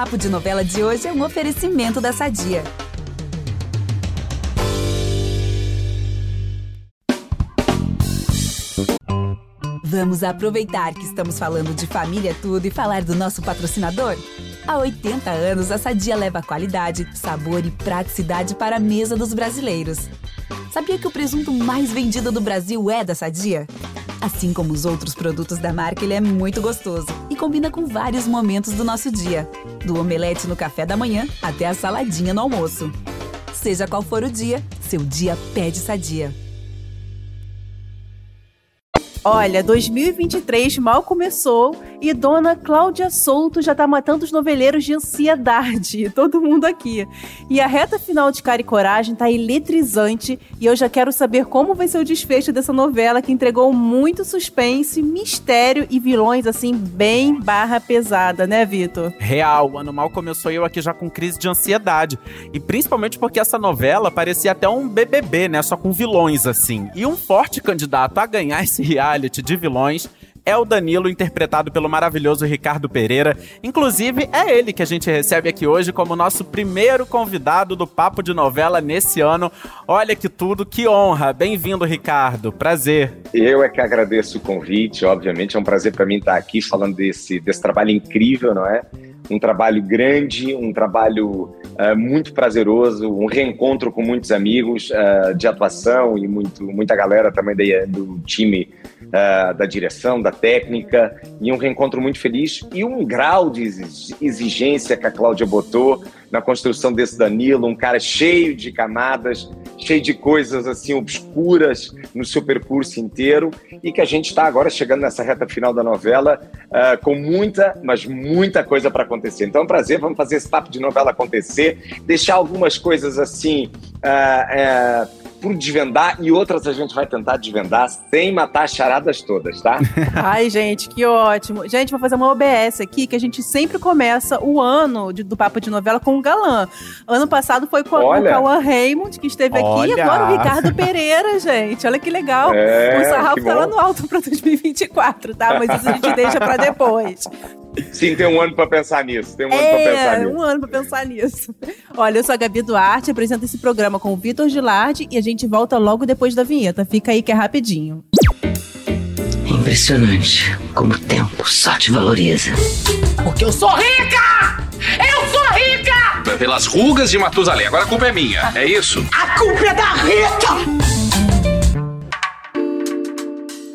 Papo de Novela de hoje é um oferecimento da Sadia. Vamos aproveitar que estamos falando de família tudo e falar do nosso patrocinador? Há 80 anos, a Sadia leva qualidade, sabor e praticidade para a mesa dos brasileiros. Sabia que o presunto mais vendido do Brasil é da Sadia? Assim como os outros produtos da marca, ele é muito gostoso e combina com vários momentos do nosso dia, do omelete no café da manhã até a saladinha no almoço. Seja qual for o dia, seu dia pede Sadia. Olha, 2023 mal começou e dona Cláudia Souto já tá matando os noveleiros de ansiedade. Todo mundo aqui. E a reta final de Cara e Coragem tá eletrizante e eu já quero saber como vai ser o desfecho dessa novela que entregou muito suspense, mistério e vilões assim bem barra pesada, né, Vitor? Real, o ano mal começou eu aqui já com crise de ansiedade. E principalmente porque essa novela parecia até um BBB, né, só com vilões assim. E um forte candidato a ganhar esse reality de vilões é o Danilo, interpretado pelo maravilhoso Ricardo Pereira. Inclusive, é ele que a gente recebe aqui hoje como nosso primeiro convidado do Papo de Novela nesse ano. Olha que tudo, que honra. Bem-vindo, Ricardo. Prazer. Eu é que agradeço o convite, obviamente. É um prazer para mim estar aqui falando desse, desse trabalho incrível, não é? Um trabalho grande, um trabalho uh, muito prazeroso, um reencontro com muitos amigos uh, de atuação e muito, muita galera também do, do time uh, da direção, da técnica, e um reencontro muito feliz e um grau de exigência que a Cláudia botou na construção desse Danilo, um cara cheio de camadas, cheio de coisas assim obscuras no seu percurso inteiro e que a gente está agora chegando nessa reta final da novela uh, com muita, mas muita coisa para acontecer. Então é um prazer, vamos fazer esse papo de novela acontecer, deixar algumas coisas assim. Uh, uh, por desvendar e outras a gente vai tentar desvendar sem matar as charadas todas, tá? Ai, gente, que ótimo. Gente, vou fazer uma OBS aqui que a gente sempre começa o ano de, do Papo de Novela com o galã. Ano passado foi com, o Cauã Raymond, que esteve Olha. aqui, e agora o Ricardo Pereira, gente. Olha que legal. É, o sarrafo tá lá no alto pra 2024, tá? Mas isso a gente deixa pra depois. Sim, tem um ano para pensar nisso. Tem um é, ano para pensar nisso. um ano para pensar nisso. Olha, eu sou a Gabi Duarte, apresento esse programa com o Vitor Gilardi e a gente volta logo depois da vinheta. Fica aí que é rapidinho. É impressionante como o tempo só te valoriza. Porque eu sou rica! Eu sou rica! Pelas rugas de Matusalém. Agora a culpa é minha, é isso? A culpa é da Rita!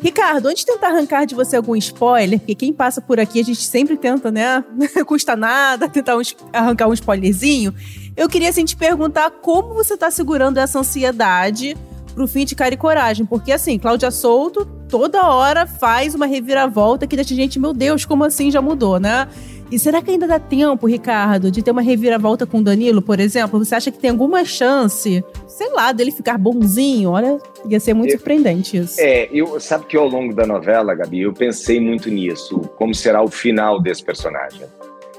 Ricardo, antes de tentar arrancar de você algum spoiler, porque quem passa por aqui a gente sempre tenta, né? Custa nada tentar um, arrancar um spoilerzinho. Eu queria assim te perguntar como você tá segurando essa ansiedade pro fim de cara e coragem. Porque assim, Cláudia Souto toda hora faz uma reviravolta que deixa a gente, meu Deus, como assim já mudou, né? E será que ainda dá tempo, Ricardo, de ter uma reviravolta com o Danilo, por exemplo? Você acha que tem alguma chance, sei lá, dele ficar bonzinho? Olha, ia ser muito eu, surpreendente isso. É, eu sabe que ao longo da novela, Gabi, eu pensei muito nisso, como será o final desse personagem.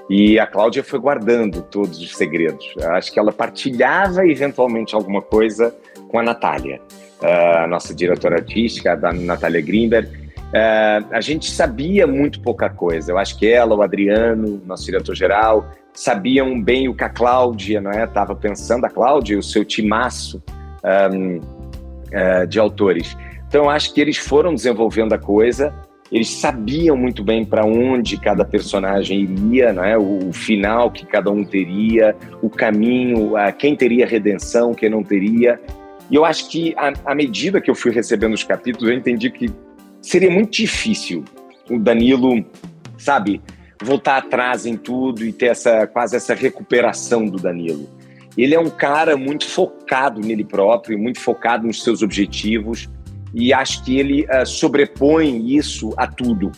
E a Cláudia foi guardando todos os segredos. Acho que ela partilhava eventualmente alguma coisa com a Natália, a nossa diretora artística, a Natália Greenberg é, a gente sabia muito pouca coisa. Eu acho que ela, o Adriano, nosso diretor-geral, sabiam bem o que a Cláudia estava é? pensando, a Cláudia e o seu timaço um, é, de autores. Então, eu acho que eles foram desenvolvendo a coisa, eles sabiam muito bem para onde cada personagem iria, não é? o, o, final que cada um teria, o caminho, uh, quem teria redenção, quem não teria. E eu acho que, à medida que eu fui recebendo os capítulos, eu entendi que seria muito difícil o Danilo, sabe, voltar atrás em tudo e ter essa quase essa recuperação do Danilo. Ele é um cara muito focado nele próprio, muito focado nos seus objetivos e acho que ele uh, sobrepõe isso a tudo.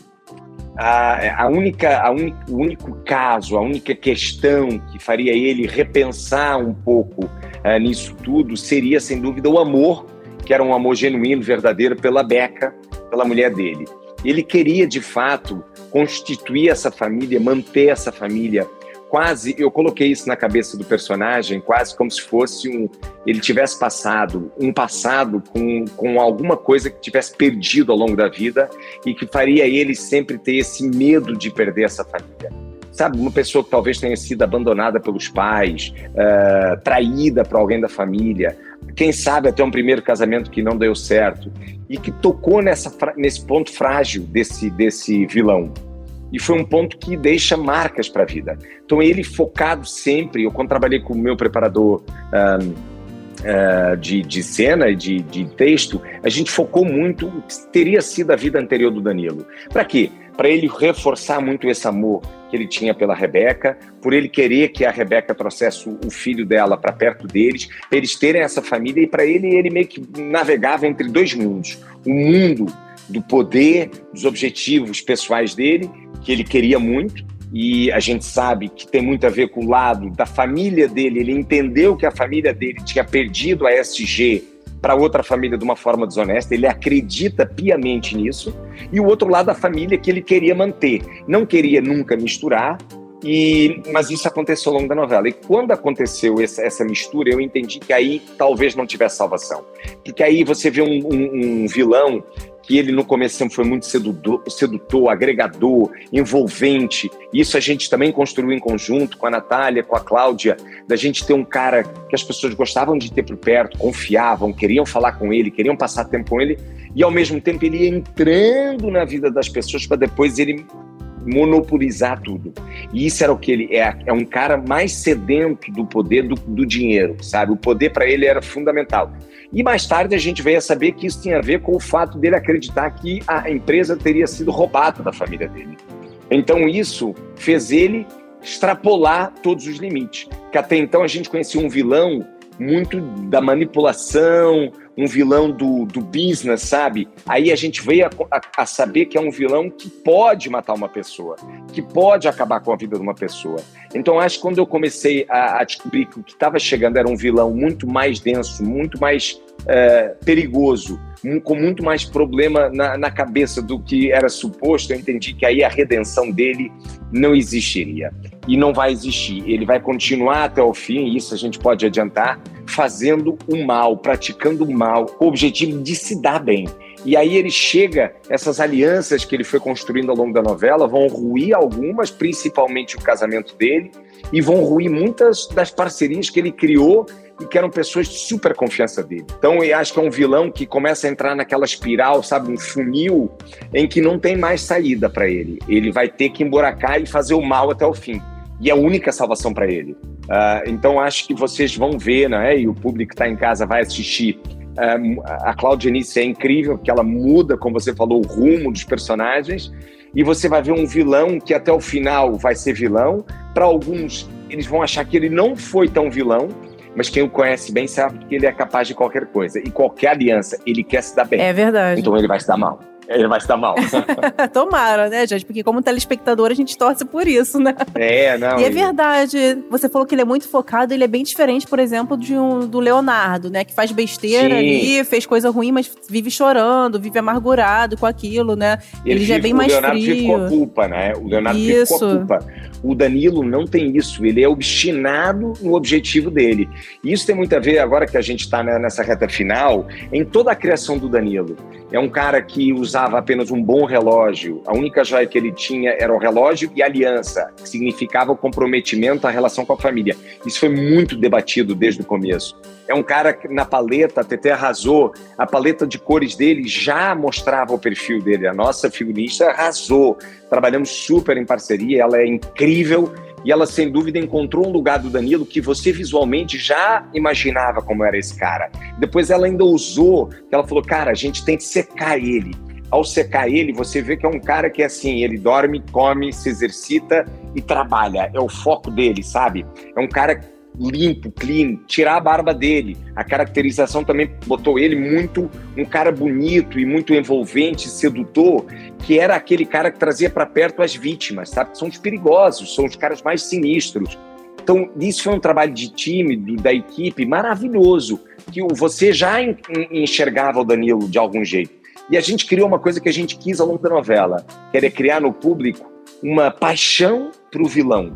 A, a única, a un, o único caso, a única questão que faria ele repensar um pouco uh, nisso tudo seria, sem dúvida, o amor, que era um amor genuíno, verdadeiro pela Beca, pela mulher dele. Ele queria, de fato, constituir essa família, manter essa família. Quase, eu coloquei isso na cabeça do personagem, quase como se fosse um. Ele tivesse passado, um passado com, com alguma coisa que tivesse perdido ao longo da vida e que faria ele sempre ter esse medo de perder essa família. sabe? Uma pessoa que talvez tenha sido abandonada pelos pais, uh, traída por alguém da família, quem sabe até um primeiro casamento que não deu certo, e que tocou nessa, nesse ponto frágil desse, desse vilão. E foi um ponto que deixa marcas para a vida. Então, ele focado sempre, eu quando trabalhei com o meu preparador. Um, Uh, de, de, cena e de, de, texto, a gente focou muito o que teria sido a vida anterior do Danilo. Para quê? Para ele reforçar muito esse amor que ele tinha pela Rebeca, por ele querer que a Rebeca trouxesse o filho dela para perto deles, eles terem essa família, e para ele, ele meio que navegava entre dois mundos: o mundo do poder, dos objetivos pessoais dele, que ele queria muito, e a gente sabe que tem muito a ver com o lado da família dele. Ele entendeu que a família dele tinha perdido a SG para outra família de uma forma desonesta, ele acredita piamente nisso, e o outro lado da família que ele queria manter, não queria nunca misturar, e, mas isso aconteceu ao longo da novela. E quando aconteceu essa, essa mistura, eu entendi que aí talvez não tivesse salvação. Porque aí você vê um, um, um vilão que ele no começo sempre foi muito sedutor, sedutor, agregador, envolvente. Isso a gente também construiu em conjunto com a Natália, com a Cláudia, da gente ter um cara que as pessoas gostavam de ter por perto, confiavam, queriam falar com ele, queriam passar tempo com ele, e ao mesmo tempo ele ia entrando na vida das pessoas para depois ele monopolizar tudo. E isso era o que ele é, é um cara mais sedento do poder do, do dinheiro, sabe? O poder para ele era fundamental. E mais tarde a gente veio a saber que isso tinha a ver com o fato dele acreditar que a empresa teria sido roubada da família dele. Então isso fez ele extrapolar todos os limites. Que até então a gente conhecia um vilão muito da manipulação, um vilão do, do business, sabe? Aí a gente veio a, a, a, saber que é um vilão que pode matar uma pessoa, que pode acabar com a vida de uma pessoa. Então acho que quando eu comecei a, a descobrir que o que estava chegando era um vilão muito mais denso, muito mais é, perigoso, com muito mais problema na, na, cabeça do que era suposto, eu entendi que aí a redenção dele não existiria. E não vai existir. Ele vai continuar até o fim, isso a gente pode adiantar, fazendo o mal, praticando o mal, com o objetivo de se dar bem. E aí ele chega, essas alianças que ele foi construindo ao longo da novela vão ruir algumas, principalmente o casamento dele, e vão ruir muitas das parcerias que ele criou e que eram pessoas de super confiança dele. Então eu acho que é um vilão que começa a entrar naquela espiral, sabe, um funil em que não tem mais saída para ele. Ele vai ter que emburacar e fazer o mal até o fim. E é a única salvação para ele. Uh, então acho que vocês vão ver, né? E o público que está em casa vai assistir. Uh, a Claudia Nice é incrível, porque ela muda, como você falou, o rumo dos personagens. E você vai ver um vilão que até o final vai ser vilão. Para alguns, eles vão achar que ele não foi tão vilão, mas quem o conhece bem sabe que ele é capaz de qualquer coisa. E qualquer aliança, ele quer se dar bem. É verdade. Então ele vai se dar mal. Ele vai se dar mal. Tomara, né, gente? Porque como telespectador a gente torce por isso, né? É, não. E é verdade. Você falou que ele é muito focado, ele é bem diferente, por exemplo, de um, do Leonardo, né? Que faz besteira Sim. ali, fez coisa ruim, mas vive chorando, vive amargurado com aquilo, né? Ele, ele já é bem mais frio. O Leonardo frio. com a culpa, né? O Leonardo isso. com a culpa. O Danilo não tem isso, ele é obstinado no objetivo dele. E isso tem muito a ver, agora que a gente está né, nessa reta final, em toda a criação do Danilo. É um cara que usava apenas um bom relógio, a única joia que ele tinha era o relógio e a aliança, que significava o comprometimento, a relação com a família. Isso foi muito debatido desde o começo. É um cara que na paleta, a Tete arrasou, a paleta de cores dele já mostrava o perfil dele. A nossa figurinista arrasou. Trabalhamos super em parceria, ela é incrível e ela sem dúvida encontrou um lugar do Danilo que você visualmente já imaginava como era esse cara. Depois ela ainda usou, ela falou, cara, a gente tem que secar ele. Ao secar ele, você vê que é um cara que é assim, ele dorme, come, se exercita e trabalha. É o foco dele, sabe? É um cara limpo, clean, tirar a barba dele. A caracterização também botou ele muito um cara bonito e muito envolvente, sedutor, que era aquele cara que trazia para perto as vítimas, sabe? São os perigosos, são os caras mais sinistros. Então, isso foi um trabalho de time, do, da equipe, maravilhoso, que você já enxergava o Danilo de algum jeito. E a gente criou uma coisa que a gente quis ao longo da novela, que era criar no público uma paixão para o vilão.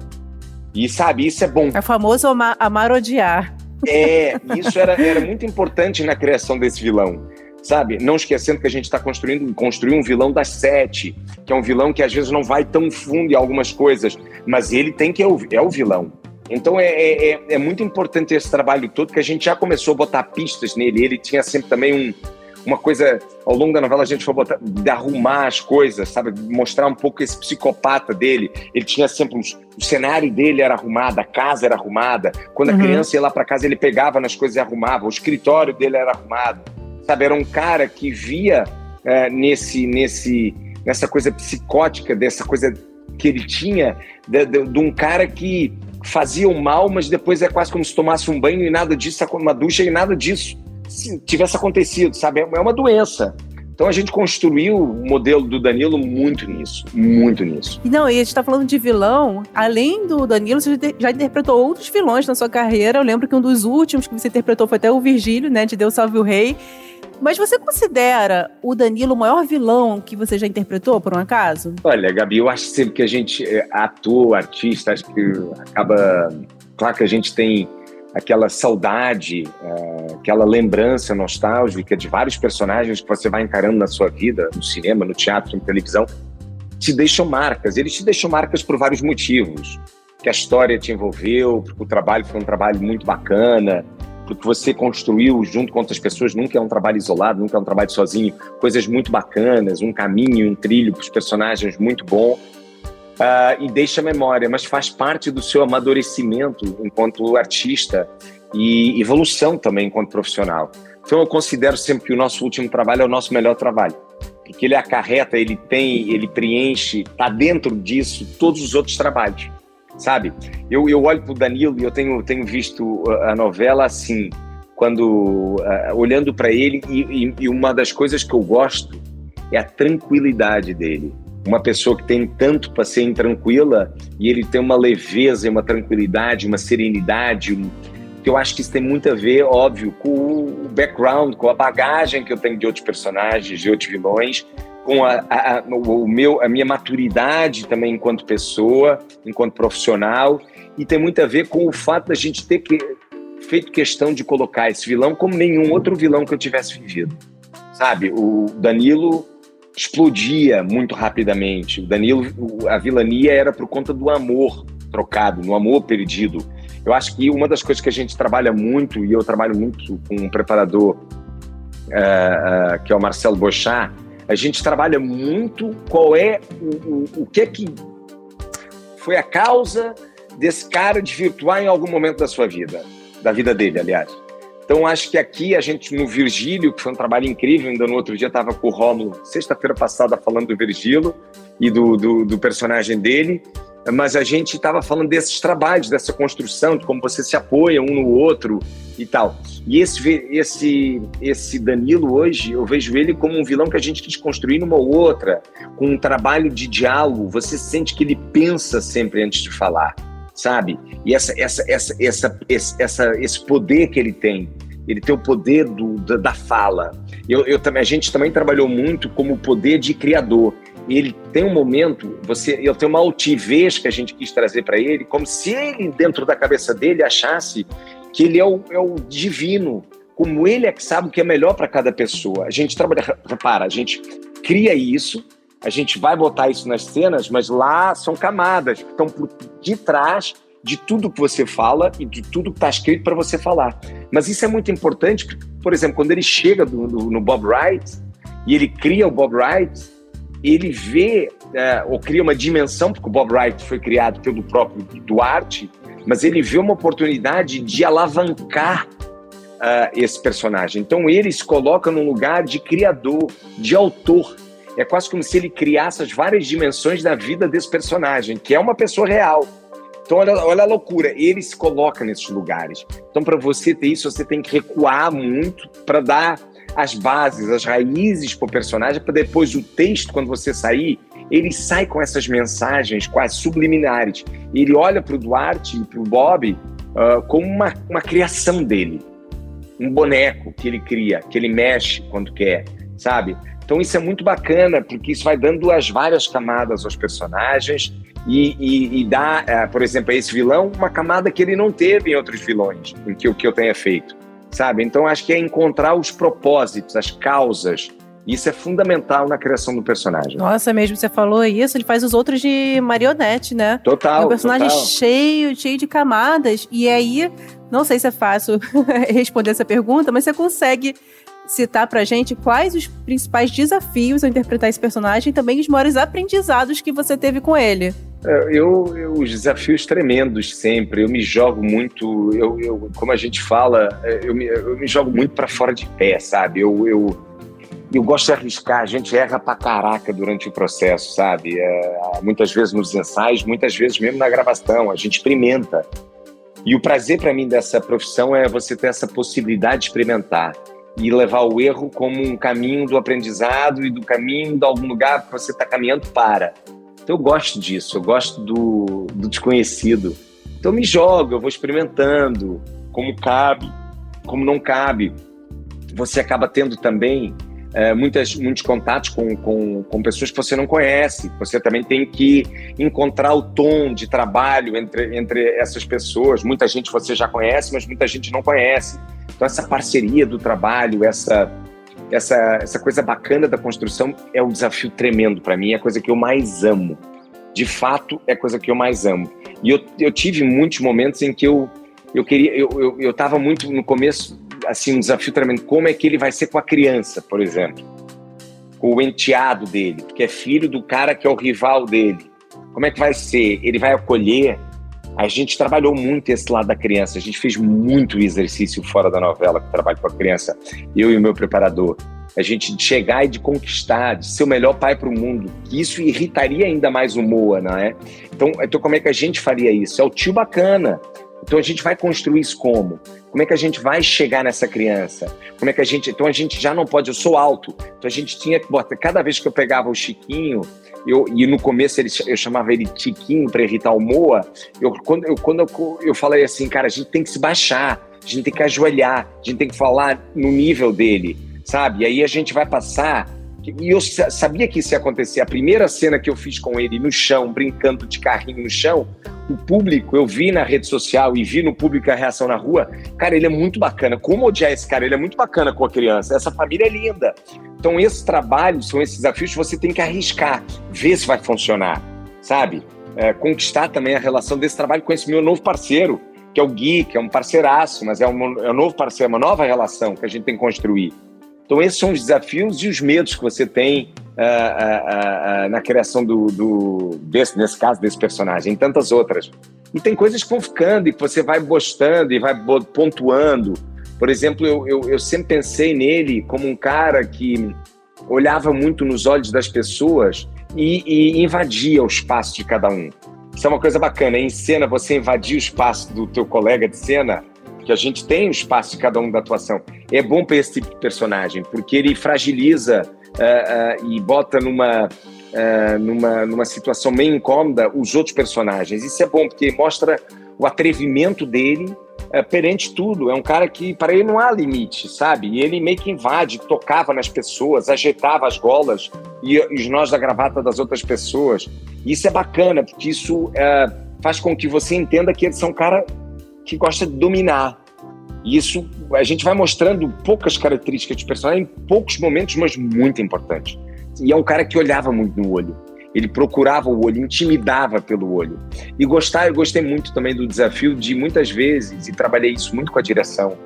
E sabe, isso é bom. É famoso amar, amar odiar. É, isso era, era muito importante na criação desse vilão. sabe? Não esquecendo que a gente está construindo construir um vilão das sete, que é um vilão que às vezes não vai tão fundo em algumas coisas, mas ele tem que é o, é o vilão. Então é, é, é, é muito importante esse trabalho todo, que a gente já começou a botar pistas nele. Ele tinha sempre também um, uma coisa, ao longo da novela a gente foi botar, de arrumar as coisas, sabe? Mostrar um pouco esse psicopata dele. Ele tinha sempre uns, o cenário dele era arrumado, a casa era arrumada. Quando a uhum. criança ia lá para casa, ele pegava nas coisas e arrumava. O escritório dele era arrumado. Sabe, era um cara que via é, nesse, nesse, nessa coisa psicótica, dessa coisa que ele tinha, de, de, de, um cara que fazia o mal, mas depois é quase como se tomasse um banho e nada disso, uma ducha e nada disso se tivesse acontecido, sabe? É uma doença. Então a gente construiu o modelo do Danilo muito nisso, muito nisso. Não, e a gente tá falando de vilão, além do Danilo, você já interpretou outros vilões na sua carreira. Eu lembro que um dos últimos que você interpretou foi até o Virgílio, né, de Deus Salve o Rei. Mas você considera o Danilo o maior vilão que você já interpretou, por um acaso? Olha, Gabi, eu acho sempre que a gente, é, ator, artista, acho que acaba. Claro que a gente tem aquela saudade, é, aquela lembrança nostálgica de vários personagens que você vai encarando na sua vida, no cinema, no teatro, na televisão, te deixam marcas. Eles te deixam marcas por vários motivos. Que a história te envolveu, porque o trabalho foi um trabalho muito bacana, porque você construiu junto com outras pessoas, nunca é um trabalho isolado, nunca é um trabalho sozinho, coisas muito bacanas, um caminho, um trilho para os personagens muito bom uh, e deixa memória, mas faz parte do seu amadurecimento enquanto artista e evolução também enquanto profissional. Então eu considero sempre que o nosso último trabalho é o nosso melhor trabalho, porque ele acarreta, ele tem, ele preenche, está dentro disso todos os outros trabalhos, sabe? Eu, eu olho para o Danilo e eu tenho, tenho visto a novela assim, quando uh, olhando para ele e, e, e uma das coisas que eu gosto é a tranquilidade dele uma pessoa que tem tanto para ser intranquila e ele tem uma leveza, uma tranquilidade, uma serenidade, um, que eu acho que isso tem muito a ver, óbvio, com o background, com a bagagem que eu tenho de outros personagens, de outros vilões, com a, a, a, o meu, a minha maturidade também enquanto pessoa, enquanto profissional, e tem muito a ver com o fato da gente ter que, feito questão de colocar esse vilão como nenhum outro vilão que eu tivesse vivido. Sabe, o Danilo explodia muito rapidamente. O Danilo, a vilania era por conta do amor trocado, no amor perdido. Eu acho que uma das coisas que a gente trabalha muito, e eu trabalho muito com um preparador uh, uh, que é o Marcelo Bochá, a gente trabalha muito qual é o, o, o que é que foi a causa desse cara desvirtuar em algum momento da sua vida, da vida dele, aliás. Então, acho que aqui a gente, no Virgílio, que foi um trabalho incrível, ainda no outro dia estava com o Rômulo, sexta-feira passada, falando do Virgílio e do, do, do personagem dele, mas a gente estava falando desses trabalhos, dessa construção, de como você se apoia um no outro e tal. E esse, esse, esse Danilo hoje, eu vejo ele como um vilão que a gente quis construir numa outra, com um trabalho de diálogo. Você sente que ele pensa sempre antes de falar sabe? E essa, essa, essa, essa, essa, esse poder que ele tem, ele tem o poder do, da, da fala. Eu, eu, a gente também trabalhou muito como poder de criador. Ele tem um momento, você, ele tem uma altivez que a gente quis trazer para ele, como se ele dentro da cabeça dele achasse que ele é o, é o divino, como ele é que sabe o que é melhor para cada pessoa. A gente trabalha, repara, a gente cria isso, a gente vai botar isso nas cenas, mas lá são camadas que estão por de trás de tudo que você fala e de tudo que está escrito para você falar. Mas isso é muito importante, porque, por exemplo, quando ele chega do, do, no Bob Wright e ele cria o Bob Wright, ele vê é, ou cria uma dimensão, porque o Bob Wright foi criado pelo próprio Duarte, mas ele vê uma oportunidade de alavancar uh, esse personagem. Então ele se coloca num lugar de criador, de autor. É quase como se ele criasse as várias dimensões da vida desse personagem, que é uma pessoa real. Então, olha, olha a loucura, ele se coloca nesses lugares. Então, para você ter isso, você tem que recuar muito para dar as bases, as raízes para o personagem, para depois o texto, quando você sair, ele sai com essas mensagens quase subliminares. Ele olha para o Duarte e para o Bob uh, como uma, uma criação dele. Um boneco que ele cria, que ele mexe quando quer, sabe? Então isso é muito bacana, porque isso vai dando as várias camadas aos personagens e, e, e dá, é, por exemplo, a esse vilão uma camada que ele não teve em outros vilões, em que o que eu tenha feito, sabe? Então acho que é encontrar os propósitos, as causas. Isso é fundamental na criação do personagem. Nossa, mesmo você falou isso, ele faz os outros de marionete, né? Total. É um personagem total. cheio, cheio de camadas. E aí, não sei se é fácil responder essa pergunta, mas você consegue citar pra gente quais os principais desafios ao interpretar esse personagem e também os maiores aprendizados que você teve com ele. Eu, eu os desafios tremendos sempre. Eu me jogo muito. Eu, eu como a gente fala, eu me, eu me jogo muito para fora de pé, sabe? Eu, eu, eu gosto de arriscar. A gente erra pra caraca durante o processo, sabe? É, muitas vezes nos ensaios, muitas vezes mesmo na gravação. A gente experimenta. E o prazer para mim dessa profissão é você ter essa possibilidade de experimentar e levar o erro como um caminho do aprendizado e do caminho de algum lugar que você está caminhando para. Então eu gosto disso, eu gosto do, do desconhecido. Então me jogo, eu vou experimentando como cabe, como não cabe. Você acaba tendo também é, muitas, muitos contatos com, com, com pessoas que você não conhece. Você também tem que encontrar o tom de trabalho entre, entre essas pessoas. Muita gente você já conhece, mas muita gente não conhece. Então essa parceria do trabalho, essa essa essa coisa bacana da construção é um desafio tremendo para mim, é a coisa que eu mais amo. De fato, é a coisa que eu mais amo. E eu, eu tive muitos momentos em que eu eu queria eu, eu, eu muito no começo assim um desafio tremendo como é que ele vai ser com a criança, por exemplo. Com o enteado dele, que é filho do cara que é o rival dele. Como é que vai ser? Ele vai acolher a gente trabalhou muito esse lado da criança, a gente fez muito exercício fora da novela que trabalho com a criança, eu e o meu preparador. A gente de chegar e de conquistar, de ser o melhor pai para o mundo, isso irritaria ainda mais o Moa, não é? Então, então, como é que a gente faria isso? É o tio bacana. Então, a gente vai construir isso como? Como é que a gente vai chegar nessa criança? Como é que a gente. Então, a gente já não pode. Eu sou alto, então a gente tinha que botar. Cada vez que eu pegava o Chiquinho, eu, e no começo ele, eu chamava ele Tiquinho para irritar o Moa. Eu, quando, eu, quando eu, eu falei assim, cara, a gente tem que se baixar, a gente tem que ajoelhar, a gente tem que falar no nível dele, sabe? E aí a gente vai passar. E eu sabia que isso ia acontecer. A primeira cena que eu fiz com ele no chão, brincando de carrinho no chão, o público, eu vi na rede social e vi no público a reação na rua. Cara, ele é muito bacana. Como odiar esse cara? Ele é muito bacana com a criança. Essa família é linda. Então, esses trabalhos são esses desafios que você tem que arriscar, ver se vai funcionar, sabe? É, conquistar também a relação desse trabalho com esse meu novo parceiro, que é o Gui, que é um parceiraço, mas é um, é um novo parceiro, uma nova relação que a gente tem que construir. Então, esses são os desafios e os medos que você tem uh, uh, uh, na criação do, do desse, nesse caso, desse personagem, e tantas outras. E tem coisas que vão ficando e que você vai gostando e vai pontuando. Por exemplo, eu, eu, eu sempre pensei nele como um cara que olhava muito nos olhos das pessoas e, e invadia o espaço de cada um. Isso é uma coisa bacana. Em cena, você invadir o espaço do teu colega de cena que a gente tem o espaço de cada um da atuação. É bom para esse tipo de personagem, porque ele fragiliza uh, uh, e bota numa, uh, numa, numa situação meio incômoda os outros personagens. Isso é bom, porque mostra o atrevimento dele perante tudo. É um cara que, para ele, não há limite, sabe? E ele meio que invade, tocava nas pessoas, ajeitava as golas e, e os nós da gravata das outras pessoas. Isso é bacana, porque isso faz com que você entenda que eles são cara que gosta de dominar. E isso a gente vai mostrando poucas características de personagem em poucos momentos, mas muito importantes. E é um cara que olhava muito no olho. Ele procurava o olho, intimidava pelo olho. E gostar, eu gostei muito também do desafio de muitas vezes, e trabalhei isso muito com a direção.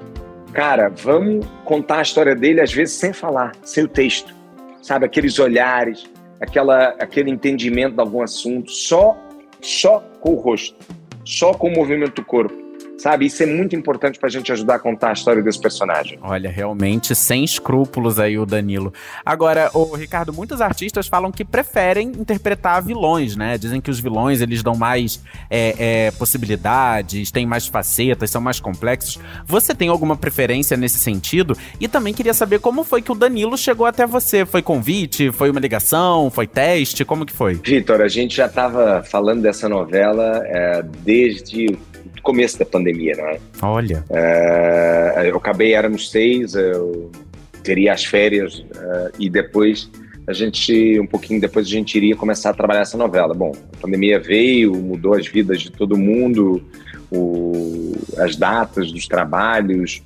Cara, vamos contar a história dele às vezes sem falar, sem o texto. Sabe, aqueles olhares, aquela, aquele entendimento de algum assunto, só, só com o rosto, só com o movimento do corpo sabe? Isso é muito importante pra gente ajudar a contar a história desse personagem. Olha, realmente sem escrúpulos aí o Danilo. Agora, o Ricardo, muitos artistas falam que preferem interpretar vilões, né? Dizem que os vilões eles dão mais é, é, possibilidades, têm mais facetas, são mais complexos. Você tem alguma preferência nesse sentido? E também queria saber como foi que o Danilo chegou até você. Foi convite? Foi uma ligação? Foi teste? Como que foi? Vitor, a gente já estava falando dessa novela é, desde começo da pandemia, não é? Olha. Uh, eu acabei, éramos seis, eu teria as férias uh, e depois a gente, um pouquinho depois, a gente iria começar a trabalhar essa novela. Bom, a pandemia veio, mudou as vidas de todo mundo, o, as datas dos trabalhos,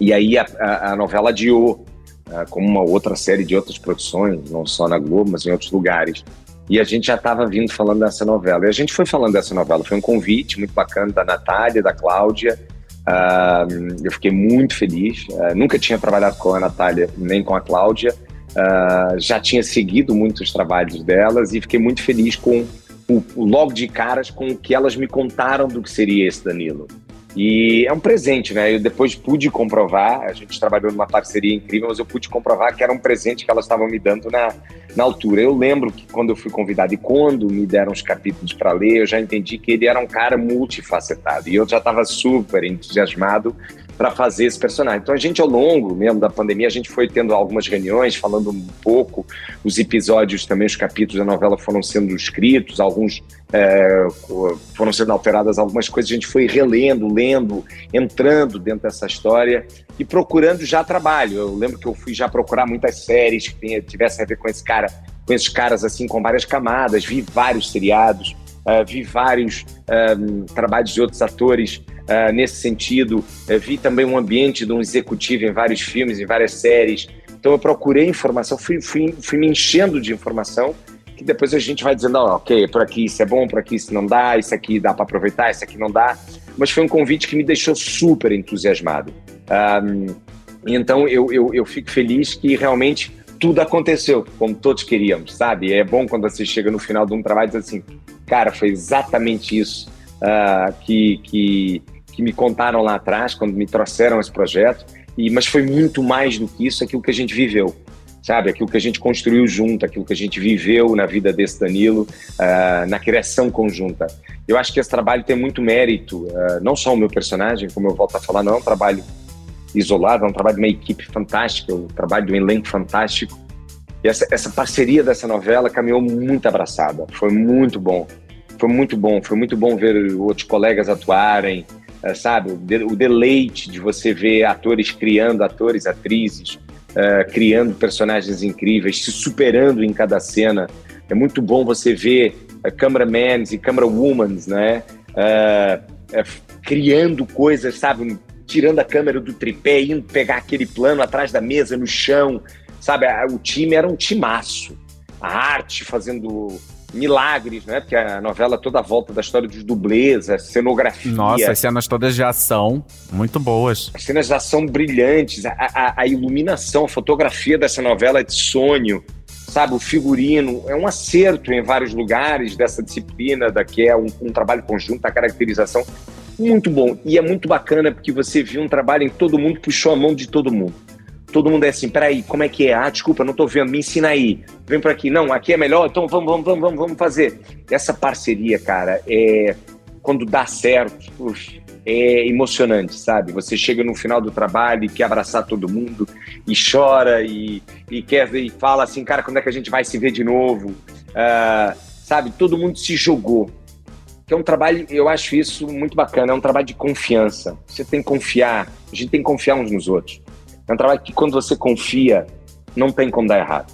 E aí a, a, a novela adiou, uh, como uma outra série de outras produções, não só na Globo, mas em outros lugares. E a gente já estava vindo falando dessa novela. E a gente foi falando dessa novela. Foi um convite muito bacana da Natália, da Cláudia. Uh, eu fiquei muito feliz. Uh, nunca tinha trabalhado com a Natália nem com a Cláudia. Uh, já tinha seguido muitos trabalhos delas e fiquei muito feliz com o, logo de caras com o que elas me contaram do que seria esse Danilo. E é um presente, né? Eu depois pude comprovar, a gente trabalhou numa parceria incrível, mas eu pude comprovar que era um presente que elas estavam me dando na, na altura. Eu lembro que quando eu fui convidado e quando me deram os capítulos para ler, eu já entendi que ele era um cara multifacetado. E eu já estava super entusiasmado para fazer esse personagem. Então a gente ao longo mesmo da pandemia a gente foi tendo algumas reuniões falando um pouco, os episódios também os capítulos da novela foram sendo escritos, alguns é, foram sendo alteradas algumas coisas, a gente foi relendo, lendo, entrando dentro dessa história e procurando já trabalho. Eu lembro que eu fui já procurar muitas séries que tivessem a ver com esse cara, com esses caras assim com várias camadas, vi vários seriados, uh, vi vários um, trabalhos de outros atores uh, nesse sentido. Eu vi também um ambiente de um executivo em vários filmes, em várias séries. Então eu procurei informação, fui, fui, fui me enchendo de informação que depois a gente vai dizendo, oh, ok, por aqui isso é bom, por aqui isso não dá, isso aqui dá para aproveitar, isso aqui não dá. Mas foi um convite que me deixou super entusiasmado. Um, então eu, eu, eu fico feliz que realmente tudo aconteceu como todos queríamos, sabe? É bom quando você chega no final de um trabalho e diz assim, cara, foi exatamente isso uh, que, que, que me contaram lá atrás, quando me trouxeram esse projeto, e, mas foi muito mais do que isso, aquilo que a gente viveu, sabe? Aquilo que a gente construiu junto, aquilo que a gente viveu na vida desse Danilo, uh, na criação conjunta. Eu acho que esse trabalho tem muito mérito, uh, não só o meu personagem, como eu volto a falar, não é um trabalho isolado, é um trabalho de uma equipe fantástica, um trabalho de um elenco fantástico. E essa, essa parceria dessa novela caminhou muito abraçada, foi muito bom. Foi muito bom, foi muito bom ver outros colegas atuarem, uh, sabe? O, deleite de você ver atores criando atores, atrizes, uh, criando personagens incríveis, se superando em cada cena. É muito bom você ver uh, cameramans e camerawomans, né? Criando coisas, sabe? Tirando a câmera do tripé, indo pegar aquele plano atrás da mesa, no chão, sabe? O time era um timaço. A arte fazendo milagres, né? Porque a novela toda volta da história dos dublês, a cenografia. Nossa, as cenas todas de ação, muito boas. As cenas de ação brilhantes, a, a, a iluminação, a fotografia dessa novela é de sonho, sabe? O figurino, é um acerto em vários lugares dessa disciplina, da que é um, um trabalho conjunto, a caracterização. Muito bom. E é muito bacana porque você viu um trabalho em todo mundo, puxou a mão de todo mundo todo mundo é assim, peraí, como é que é? Ah, desculpa, não tô vendo, me ensina aí. Vem por aqui. Não, aqui é melhor, então vamos, vamos, vamos, vamos, vamos fazer. Essa parceria, cara, é quando dá certo, é emocionante, sabe? Você chega no final do trabalho e quer abraçar todo mundo e chora e, e quer e fala assim, cara, quando é que a gente vai se ver de novo? Uh, sabe? Todo mundo se jogou. É um trabalho, eu acho isso muito bacana, é um trabalho de confiança. Você tem que confiar, a gente tem que confiar uns nos outros. É um trabalho que quando você confia, não tem como dar errado.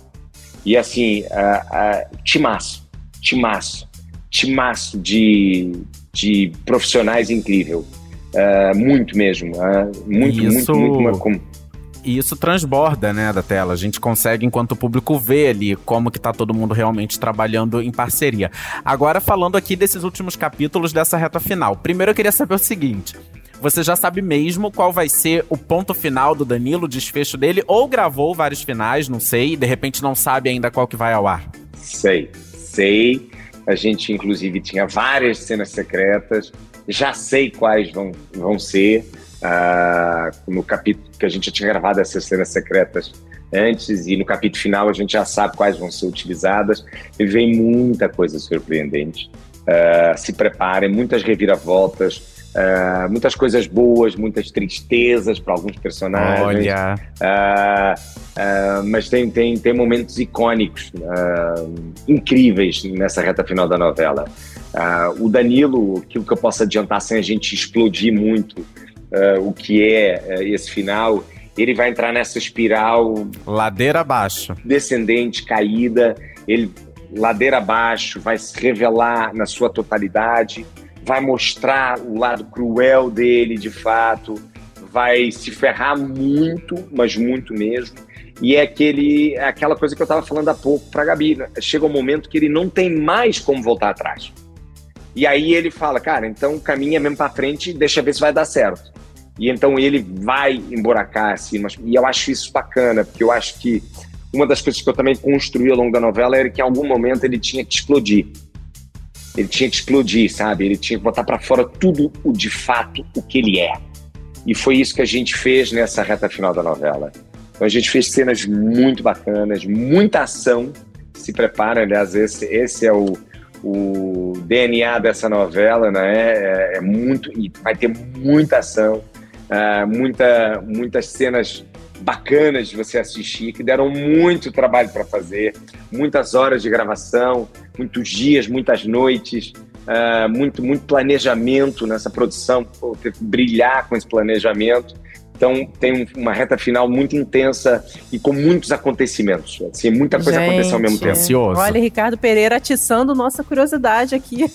E assim, uh, uh, timaço, timaço, timaço de, de profissionais incrível. Uh, muito mesmo. Uh, muito, isso, muito, muito, muito. E isso transborda, né, da tela. A gente consegue, enquanto o público vê ali, como que tá todo mundo realmente trabalhando em parceria. Agora, falando aqui desses últimos capítulos dessa reta final. Primeiro, eu queria saber o seguinte. Você já sabe mesmo qual vai ser o ponto final do Danilo, o desfecho dele, ou gravou vários finais, não sei, e de repente não sabe ainda qual que vai ao ar? Sei, sei. A gente, inclusive, tinha várias cenas secretas. Já sei quais vão, vão ser. Uh, no capítulo que a gente já tinha gravado essas cenas secretas antes, e no capítulo final a gente já sabe quais vão ser utilizadas. E vem muita coisa surpreendente. Uh, se preparem, muitas reviravoltas Uh, muitas coisas boas, muitas tristezas para alguns personagens. Olha. Uh, uh, mas tem, tem, tem momentos icônicos, incríveis nessa reta final da novela. o Danilo, aquilo que eu posso adiantar sem a gente explodir muito o que é esse final, ele vai entrar nessa espiral. Ladeira abaixo. Descendente, caída. Ele, ladeira abaixo, vai se revelar na sua totalidade vai mostrar o lado cruel dele de fato, vai se ferrar muito, mas muito mesmo. E é aquele, é aquela coisa que eu estava falando há pouco para a Gabi. Né? Chega um momento que ele não tem mais como voltar atrás. E aí ele fala, cara, então caminha mesmo para frente e deixa ver se vai dar certo. E então ele vai emburacar assim, mas, e eu acho isso bacana, porque eu acho que uma das coisas que eu também construí ao longo da novela era que em algum momento ele tinha que explodir. Ele tinha que explodir, sabe? Ele tinha que botar para fora tudo o de fato o que ele é. E foi isso que a gente fez nessa reta final da novela. Então a gente fez cenas muito bacanas, muita ação. Se prepara, aliás, esse, esse é o, o DNA dessa novela, né? É, é muito e vai ter muita ação, uh, muita, muitas cenas bacanas de você assistir que deram muito trabalho para fazer, muitas horas de gravação, muitos dias, muitas noites, uh, muito muito planejamento nessa produção, ter que brilhar com esse planejamento. Então tem uma reta final muito intensa e com muitos acontecimentos. Assim, muita coisa Gente, aconteceu ao mesmo tempo. Ansioso. Olha, Ricardo Pereira atiçando nossa curiosidade aqui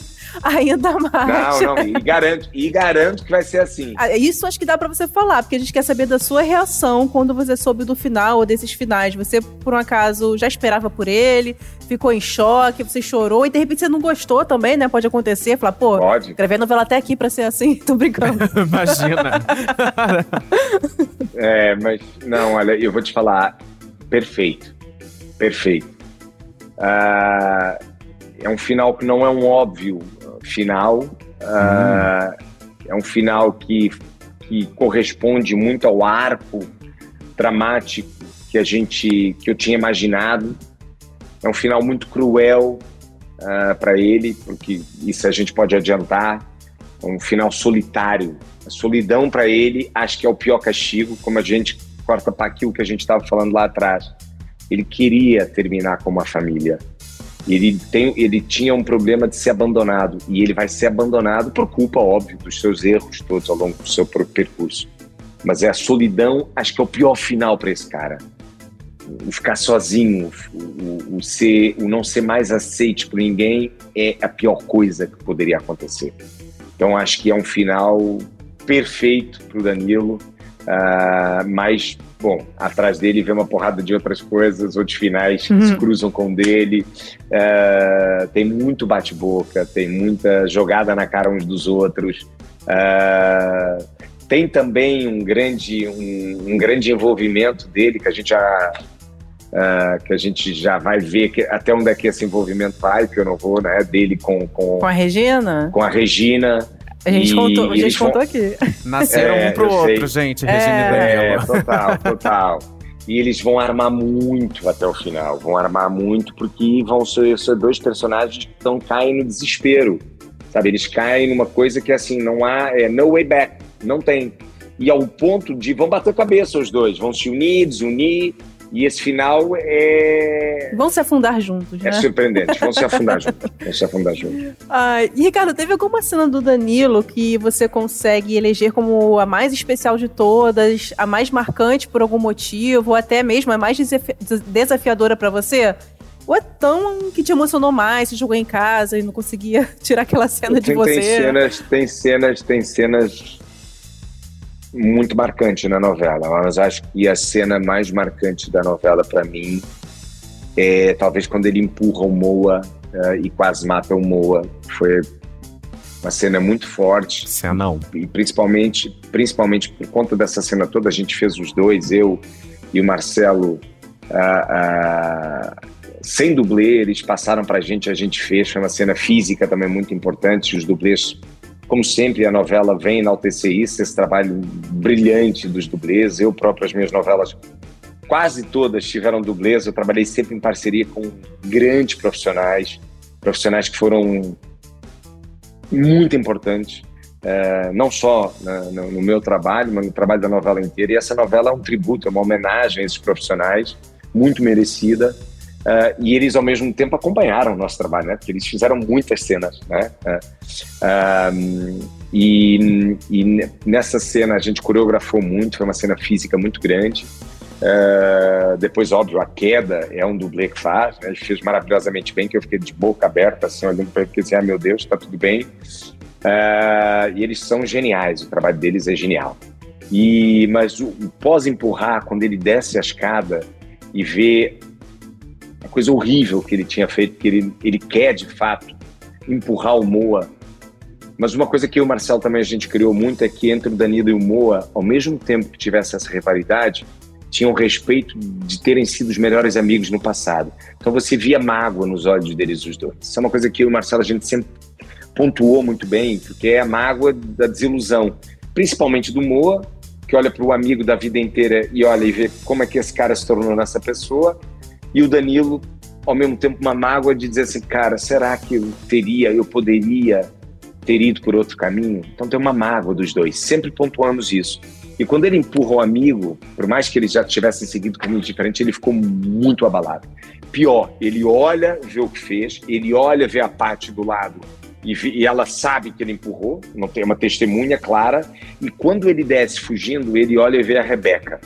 ainda mais. Não, não, e garanto, e garanto que vai ser assim. Ah, Isso acho que dá pra você falar, porque a gente quer saber da sua reação quando você soube do final ou desses finais. Você, por um acaso, já esperava por ele, ficou em choque, você chorou e de repente você não gostou também, né? Pode acontecer, falar, pô, Pode. escrever a novela até aqui pra ser assim, tô brincando. Imagina. É, mas não, olha, eu vou te falar, perfeito, perfeito. Ah, é um final que não é um óbvio final, ah, é um final que, que corresponde muito ao arco dramático que a gente, que eu tinha imaginado. É um final muito cruel para ele, porque isso a gente pode adiantar. É um final solitário. A solidão para ele, acho que é o pior castigo, como a gente corta para aquilo que a gente estava falando lá atrás. Ele queria terminar com uma família. Ele, tem, ele tinha um problema de ser abandonado e ele vai ser abandonado por culpa, óbvio, dos seus erros todos ao longo do seu percurso. Mas é a solidão, acho que é o pior final para esse cara. O ficar sozinho, o, o- ser, o não ser mais aceite por ninguém é a pior coisa que poderia acontecer. Então acho que é um final perfeito para o Danilo. Ah, mas, bom, atrás dele vem uma porrada de outras coisas, outros finais que se cruzam com o dele. Ah, tem muito bate-boca, tem muita jogada na cara uns dos outros. Ah, tem também um grande, um, um grande envolvimento dele que a gente já. ah, que a gente já vai ver que, até onde é que esse envolvimento vai, que eu não vou, né? Dele com, com, Com a Regina, com a Regina. A gente, E contou, a eles gente vão- contou aqui. Nasceram É, um pro outro, sei. gente, Regina É. e É, Danilo. total, total. E eles vão armar muito até o final. Vão armar muito porque vão ser, ser dois personagens que estão caem no desespero. Sabe? Eles caem numa coisa que assim, não há. É no way back. Não tem. E ao ponto de vão bater cabeça os dois. Vão se unir, desunir. E esse final é. Vão se afundar juntos, né? É surpreendente. Vão se afundar juntos. Vão se afundar juntos. Ai, e Ricardo, teve alguma cena do Danilo que você consegue eleger como a mais especial de todas, a mais marcante por algum motivo, ou até mesmo a mais desafi- des- desafiadora pra você? Ou é tão que te emocionou mais, você jogou em casa e não conseguia tirar aquela cena de tem, você? tem cenas, tem cenas, tem cenas muito marcantes na novela, mas acho que a cena mais marcante da novela para mim é talvez quando ele empurra o Moa eh, e quase mata o Moa. Foi uma cena muito forte Cenão. e principalmente, principalmente por conta dessa cena toda, a gente fez os dois, eu e o Marcelo, ah, ah, sem dublê, eles passaram pra gente, a gente fez, foi uma cena física também muito importante, os dublês, como sempre, a novela vem enaltecer isso, esse trabalho brilhante dos dublês, eu próprio, as minhas novelas, quase todas tiveram dublês, eu trabalhei sempre em parceria com grandes profissionais, profissionais que foram muito importantes, eh, não só na- no, no meu trabalho, mas no trabalho da novela inteira. E essa novela é um tributo, é uma homenagem a esses profissionais, muito merecida. eh, e eles, ao mesmo tempo, acompanharam o nosso trabalho, né? Porque eles fizeram muitas cenas, né? Ahm, e, e ne- nessa cena a gente coreografou muito, foi uma cena física muito grande. Eh, depois, óbvio, a queda é um dublê que faz, né? ele fez maravilhosamente bem, que eu fiquei de boca aberta, assim, olhando para ele, porque assim, ah, meu Deus, tá tudo bem. Eh, e eles são geniais, o trabalho deles é genial. E mas o, o pós-empurrar, quando ele desce a escada e vê a coisa horrível que ele tinha feito, que ele, ele quer de fato empurrar o Moa. Mas uma coisa que e o Marcelo também a gente criou muito é que entre o Danilo e o Moa, ao mesmo tempo que tivesse essa rivalidade, tinham respeito de terem sido os melhores amigos no passado. Então você via mágoa nos olhos deles os dois. Isso é uma coisa que eu e o Marcelo a gente sempre pontuou muito bem, porque é a mágoa da desilusão, principalmente do Moa, que olha para o amigo da vida inteira e olha e vê como é que esse cara se tornou nessa pessoa, e o Danilo, ao mesmo tempo, uma mágoa de dizer assim, cara, será que eu teria, eu poderia ter ido por outro caminho? Então tem uma mágoa dos dois, sempre pontuamos isso. E quando ele empurra o amigo, por mais que eles já tivessem seguido caminho diferente, ele ficou muito abalado. Pior, ele olha, vê o que fez, ele olha, vê a parte do lado e, e, ela sabe que ele empurrou, não tem uma testemunha clara. E quando ele desce fugindo, ele olha e vê a Rebeca.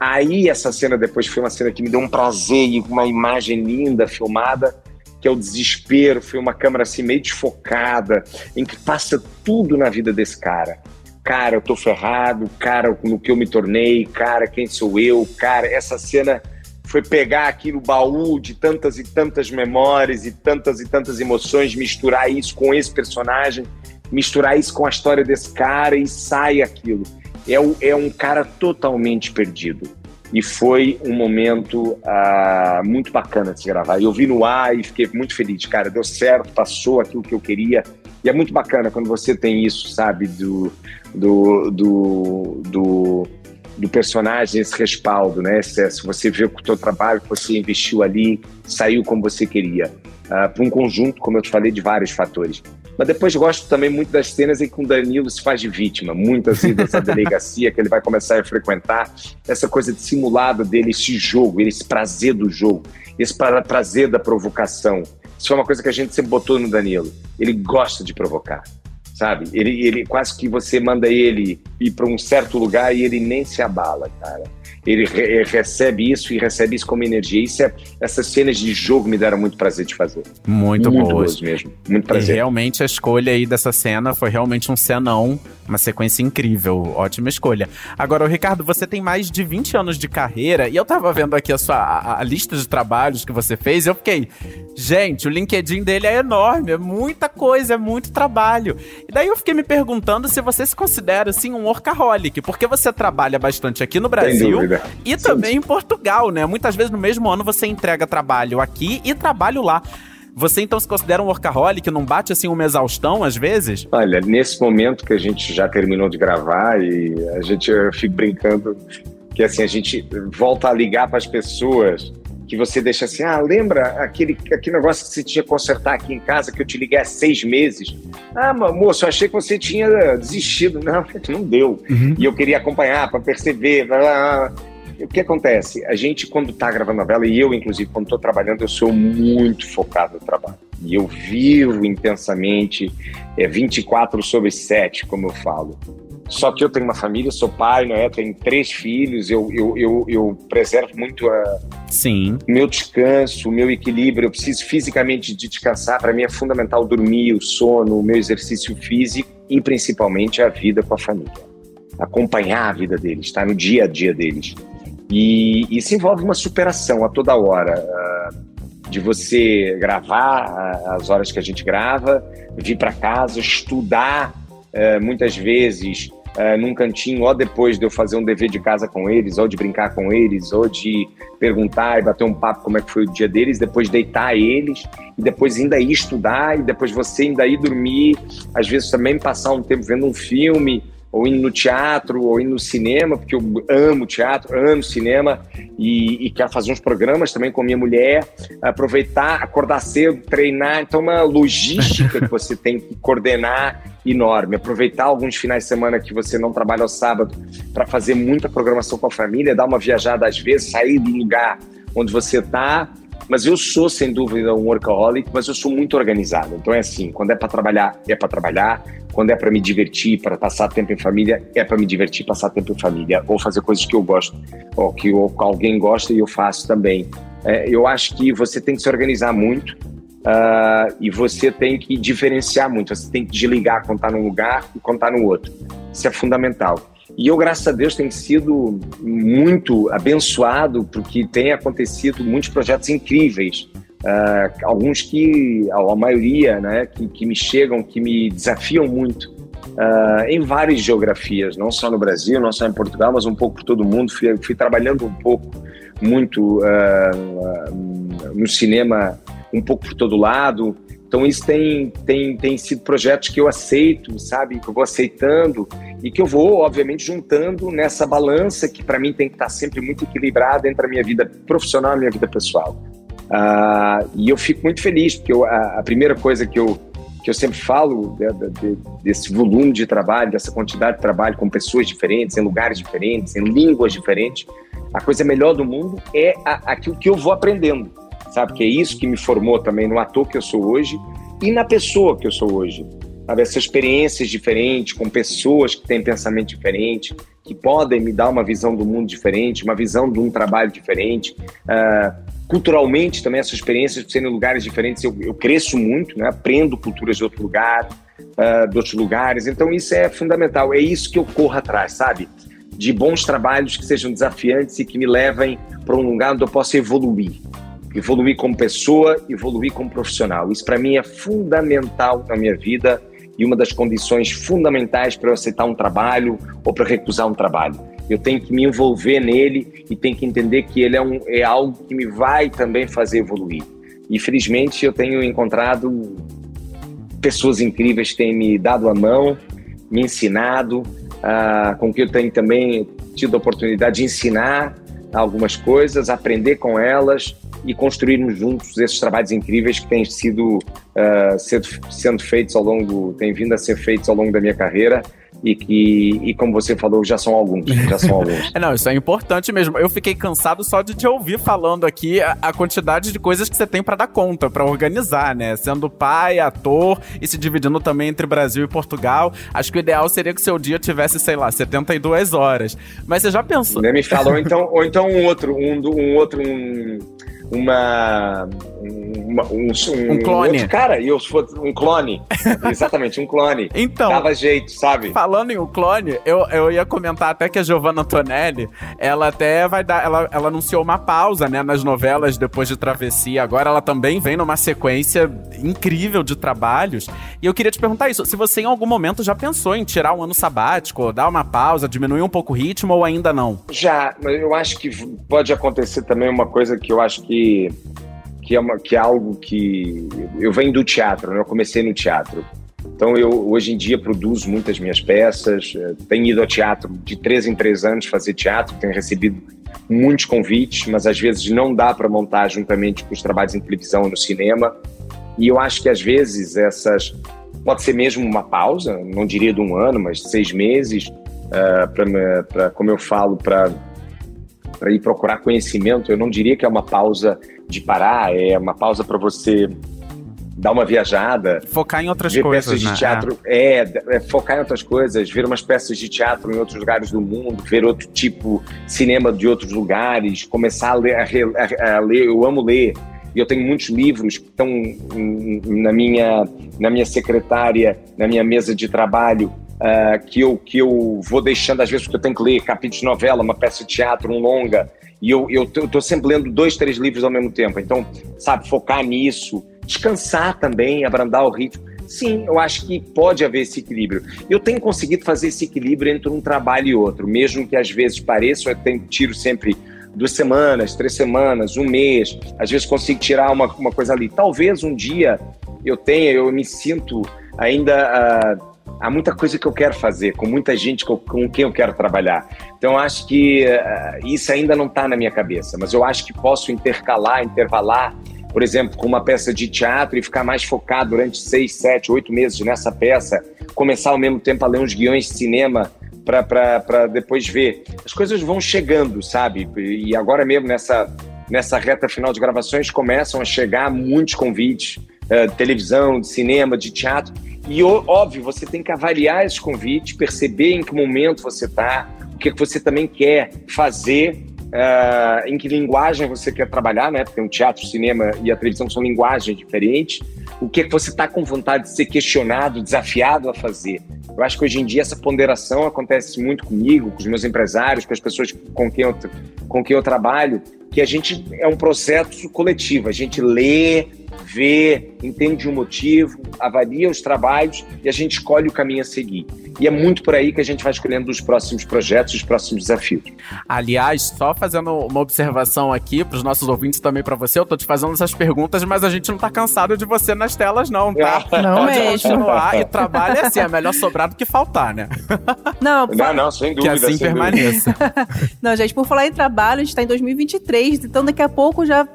Aí essa cena depois foi uma cena que me deu um prazer e uma imagem linda filmada, que é o desespero, foi uma câmera assim meio desfocada, em que passa tudo na vida desse cara. Cara, eu tô ferrado, cara, no que eu me tornei, cara, quem sou eu, cara, essa cena foi pegar aqui no baú de tantas e tantas memórias e tantas e tantas emoções, misturar isso com esse personagem, misturar isso com a história desse cara e sai aquilo. É, é um cara totalmente perdido. E foi um momento uh, muito bacana de se gravar. Eu vi no ar e fiquei muito feliz. Cara, deu certo, passou aquilo que eu queria. E é muito bacana quando você tem isso, sabe, do, do, do, do do personagem esse respaldo, né? Se, você vê que o teu trabalho que você investiu ali saiu como você queria, uh, para um conjunto, como eu te falei, de vários fatores. Mas depois gosto também muito das cenas em que o Danilo se faz de vítima, muitas idas à delegacia que ele vai começar a frequentar, essa coisa de simulada dele, esse jogo, esse prazer do jogo, esse prazer da provocação. Isso é uma coisa que a gente sempre botou no Danilo. Ele gosta de provocar sabe? Ele, ele quase que você manda ele ir para um certo lugar e ele nem se abala, cara. Ele, re recebe isso e recebe isso como energia. Isso é, essas cenas de jogo me deram muito prazer de fazer. Muito, muito boas. mesmo. Muito prazer. E realmente a escolha aí dessa cena foi realmente um cenão, uma sequência incrível. Ótima escolha. Agora, Ricardo, você tem mais de 20 anos de carreira e eu tava vendo aqui a sua a, a lista de trabalhos que você fez e eu fiquei, gente, o LinkedIn dele é enorme, é muita coisa, é muito trabalho. E daí eu fiquei me perguntando se você se considera assim um workaholic, porque você trabalha bastante aqui no Brasil e também em Portugal, né? Muitas vezes no mesmo ano você entrega trabalho aqui e trabalho lá. Você então se considera um workaholic? Não bate assim uma exaustão às vezes? Olha, nesse momento que a gente já terminou de gravar e a gente eu fico brincando que assim a gente volta a ligar para as pessoas que você deixa assim, ah, lembra aquele, aquele negócio que você tinha que consertar aqui em casa, que eu te liguei há seis meses? Ah, moço, eu achei que você tinha desistido. Não, não deu. Uhum. E eu queria acompanhar para perceber. O que acontece? A gente, quando está gravando novela, e eu, inclusive, quando estou trabalhando, eu sou muito focado no trabalho. E eu vivo intensamente, é 24 sobre 7, como eu falo. Só que eu tenho uma família, sou pai, não é? Tenho três filhos, eu, eu, eu, eu preservo muito a, Sim. meu descanso, o meu equilíbrio. Eu preciso fisicamente de descansar. Para mim é fundamental dormir, o sono, o meu exercício físico e principalmente a vida com a família. Acompanhar a vida deles, estar no dia a dia deles. E isso envolve uma superação a toda hora. Uh, de você gravar as horas que a gente grava, vir para casa, estudar é, muitas vezes é, num cantinho, ou depois de eu fazer um dever de casa com eles, ou de brincar com eles, ou de perguntar e bater um papo como é que foi o dia deles, depois deitar eles, e depois ainda ir estudar, e depois você ainda ir dormir, às vezes também passar um tempo vendo um filme, ou indo no teatro, ou indo no cinema, porque eu amo teatro, amo cinema e, e quero fazer uns programas também com minha mulher, aproveitar, acordar cedo, treinar. Então, uma logística que você tem que coordenar enorme. Aproveitar alguns finais de semana que você não trabalha ao sábado para fazer muita programação com a família, dar uma viajada às vezes, sair do lugar onde você está mas eu sou, sem dúvida, um workaholic, mas eu sou muito organizado. Então é assim, quando é para trabalhar, é para trabalhar. Quando é para me divertir, para passar tempo em família, é para me divertir, passar tempo em família. Ou fazer coisas que eu gosto, ou que alguém gosta e eu faço também. É, eu acho que você tem que se organizar muito uh, e você tem que diferenciar muito. Você tem que desligar quando está num lugar e quando está no outro. Isso é fundamental. E eu, graças a Deus, tenho sido muito abençoado porque tem acontecido muitos projetos incríveis. Uh, alguns que, a maioria, né, que, que, me chegam, que me desafiam muito uh, em várias geografias, não só no Brasil, não só em Portugal, mas um pouco por todo mundo. Fui, fui trabalhando um pouco, muito uh, no cinema, um pouco por todo lado. Então isso tem, tem, tem sido projetos que eu aceito, sabe, que eu vou aceitando e que eu vou, obviamente, juntando nessa balança que para mim tem que estar sempre muito equilibrada entre a minha vida profissional e a minha vida pessoal. Uh, e eu fico muito feliz, porque eu, a, a, primeira coisa que eu, que eu sempre falo de, de, desse volume de trabalho, dessa quantidade de trabalho com pessoas diferentes, em lugares diferentes, em línguas diferentes, a coisa melhor do mundo é aquilo que eu vou aprendendo sabe? Que é isso que me formou também no ator que eu sou hoje e na pessoa que eu sou hoje. Sabe? Essas experiências diferentes, com pessoas que têm pensamento diferente, que podem me dar uma visão do mundo diferente, uma visão de um trabalho diferente. Uh, culturalmente também, essas experiências, por serem lugares diferentes, eu, eu cresço muito, né? aprendo culturas de outro lugar, uh, de outros lugares. Então isso é fundamental, é isso que eu corro atrás, sabe? De bons trabalhos que sejam desafiantes e que me levem para um lugar onde eu possa evoluir evoluir como pessoa, evoluir como profissional. Isso para mim é fundamental na minha vida e uma das condições fundamentais para eu aceitar um trabalho ou para recusar um trabalho. Eu tenho que me envolver nele e tenho que entender que ele é, um, é algo que me vai também fazer evoluir. E felizmente eu tenho encontrado pessoas incríveis que têm me dado a mão, me ensinado, uh, com que eu tenho também tido a oportunidade de ensinar algumas coisas, aprender com elas e construirmos juntos esses trabalhos incríveis que têm sido uh, sendo, sendo feitos ao longo, têm vindo a ser feitos ao longo da minha carreira e que, e como você falou, já são alguns. Já são alguns. não, isso é importante mesmo. Eu fiquei cansado só de te ouvir falando aqui a, a quantidade de coisas que você tem para dar conta, para organizar, né? Sendo pai, ator e se dividindo também entre Brasil e Portugal. Acho que o ideal seria que seu dia tivesse, sei lá, 72 horas. Mas você já pensou? Nem me fala, ou então, ou então um outro, um, um outro, um uma, uma um, um, um, clone. Um cara, e eu fosse um clone. Exatamente, um clone. Então. Dava jeito, sabe? Falando em um clone, eu, eu ia comentar até que a Giovanna Antonelli, ela até vai dar. Ela, ela anunciou uma pausa, né, nas novelas depois de Travessia. Agora ela também vem numa sequência incrível de trabalhos. E eu queria te perguntar isso: se você em algum momento já pensou em tirar um ano sabático, dar uma pausa, diminuir um pouco o ritmo ou ainda não? Já, mas eu acho que pode acontecer também uma coisa que eu acho que que, é, uma, que é algo que eu venho do teatro, né? eu comecei no teatro. Então eu hoje em dia produzo muitas minhas peças, eh, tenho ido ao teatro de três em três anos fazer teatro, tenho recebido muitos convites, mas às vezes não dá para montar juntamente com os trabalhos em televisão e no cinema. E eu acho que às vezes essas pode ser mesmo uma pausa, não diria de um ano, mas seis meses, uh, para como eu falo, para para ir procurar conhecimento, eu não diria que é uma pausa de parar, é uma pausa para você dar uma viajada. Focar em outras ver coisas, peças né? de teatro. É. É, é. focar em outras coisas, ver umas peças de teatro em outros lugares do mundo, ver outro tipo cinema de outros lugares, começar a ler, a, a ler. Eu amo ler. E eu tenho muitos livros que estão na minha, na minha secretária, na minha mesa de trabalho, uh, que, eu, que eu vou deixando, às vezes, porque eu tenho que ler capítulos de novela, uma peça de teatro, um longa, e eu, tô sempre lendo dois, três livros ao mesmo tempo. Então, sabe, focar nisso, descansar também, abrandar o ritmo. Sim, eu acho que pode haver esse equilíbrio. Eu tenho conseguido fazer esse equilíbrio entre um trabalho e outro, mesmo que às vezes pareça, eu tenho, tiro sempre duas semanas, três semanas, um mês, às vezes consigo tirar uma, uma coisa ali. Talvez um dia eu tenha, eu me sinto ainda uh, há muita coisa que eu quero fazer, com muita gente com, com quem eu quero trabalhar. Então, acho que uh, isso ainda não está na minha cabeça, mas eu acho que posso intercalar, intervalar, por exemplo, com uma peça de teatro e ficar mais focado durante seis, sete, oito meses nessa peça, começar ao mesmo tempo a ler uns guiões de cinema para depois ver. As coisas vão chegando, sabe? E agora mesmo nessa, nessa reta final de gravações começam a chegar muitos convites uh, de televisão, de cinema, de teatro e óbvio, você tem que avaliar esse convite, perceber em que momento você está, o que você também quer fazer, uh, em que linguagem você quer trabalhar, né? Porque o teatro, o cinema e a televisão são linguagens diferentes. O que, que você está com vontade de ser questionado, desafiado a fazer. Eu acho que hoje em dia essa ponderação acontece muito comigo, com os meus empresários, com as pessoas com quem eu, com quem eu trabalho, que a gente é um processo coletivo. A gente lê, vê, entende o motivo, avalia os trabalhos e a gente escolhe o caminho a seguir. E é muito por aí que a gente vai escolhendo os próximos projetos, os próximos desafios. Aliás, só fazendo uma observação aqui para os nossos ouvintes também para você, eu tô te fazendo essas perguntas, mas a gente não tá cansado de você nas telas não, tá? Não Pode mesmo. continuar e trabalho é assim, é melhor sobrar do que faltar, né? Não, Não, não, sem Que dúvida. assim sem dúvida. permaneça. Não, gente, por falar em trabalho, a gente tá em 2023, então daqui a pouco já.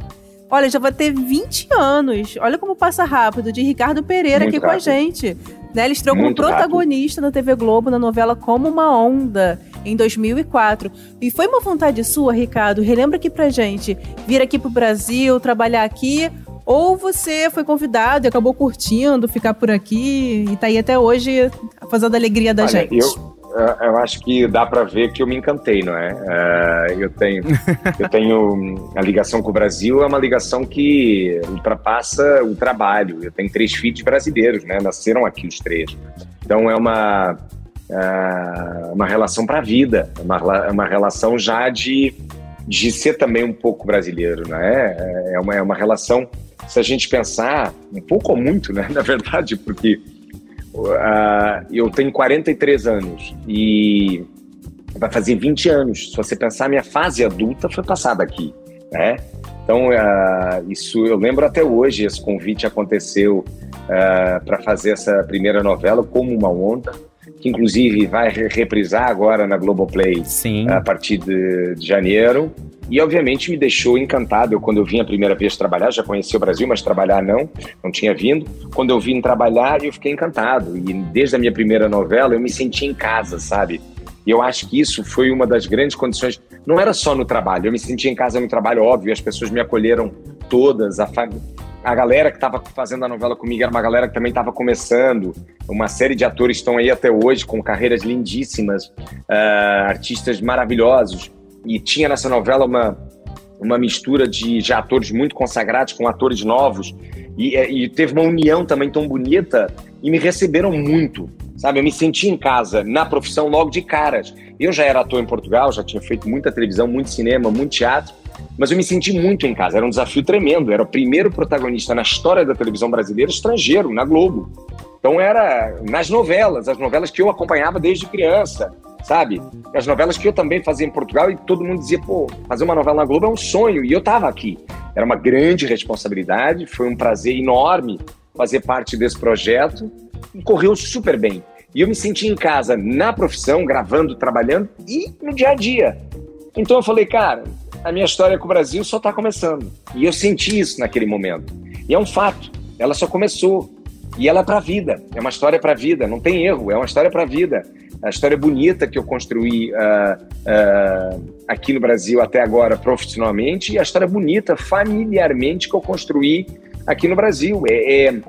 Olha, já vai ter 20 anos. Olha como passa rápido, de Ricardo Pereira Muito aqui com a rápido. gente. Né? Ele estreou como protagonista na TV Globo na novela Como uma Onda, em 2004. E foi uma vontade sua, Ricardo? Relembra aqui pra gente. Vir aqui pro Brasil, trabalhar aqui. Ou você foi convidado e acabou curtindo, ficar por aqui e tá aí até hoje fazendo a alegria da Olha, gente. Eu, eu acho que dá para ver que eu me encantei, não é? Eh, eu tenho, eu tenho a ligação com o Brasil é uma ligação que ultrapassa o trabalho. Eu tenho três filhos brasileiros, né? Nasceram aqui os três. Então é uma ah, uma relação para a vida, é uma, é uma relação já de de ser também um pouco brasileiro, né? É uma, é uma relação, se a gente pensar, um pouco ou muito, né? Na verdade, porque ah, eu tenho 43 anos e vai fazer 20 anos. Se você pensar, minha fase adulta foi passada aqui, né? Então, ah, isso eu lembro até hoje. Esse convite aconteceu para fazer essa primeira novela, Como uma Onda, que inclusive vai re- reprisar agora na Globoplay Sim. a partir de, de janeiro. E obviamente me deixou encantado. Eu, quando eu vim a primeira vez trabalhar, já conheci o Brasil, mas trabalhar não, não tinha vindo. Quando eu vim trabalhar, eu fiquei encantado. E desde a minha primeira novela, eu me senti em casa, sabe? E eu acho que isso foi uma das grandes condições. Não era só no trabalho, eu me senti em casa no trabalho, óbvio, as pessoas me acolheram todas, a família. A galera que estava fazendo a novela comigo era uma galera que também estava começando. Uma série de atores estão aí até hoje com carreiras lindíssimas, ah, artistas maravilhosos. E tinha nessa novela uma, uma mistura de, de atores muito consagrados com atores novos. E, e teve uma união também tão bonita e me receberam muito. Sabe, eu me senti em casa na profissão logo de caras. Eu já era ator em Portugal, já tinha feito muita televisão, muito cinema, muito teatro, mas eu me senti muito em casa. Era um desafio tremendo. Era o primeiro protagonista na história da televisão brasileira estrangeiro, na Globo. Então era nas novelas, as novelas que eu acompanhava desde criança, sabe? As novelas que eu também fazia em Portugal e todo mundo dizia, pô, fazer uma novela na Globo é um sonho. E eu estava aqui. Era uma grande responsabilidade, foi um prazer enorme fazer parte desse projeto e correu super bem. E eu me senti em casa, na profissão, gravando, trabalhando e no dia a dia. Então eu falei, cara, a minha história com o Brasil só está começando. E eu senti isso naquele momento. E é um fato, ela só começou. E ela é para a vida, é uma história para a vida, não tem erro, é uma história para a vida. A história bonita que eu construí ah, ah, aqui no Brasil até agora profissionalmente e a história bonita familiarmente que eu construí aqui no Brasil. É, é-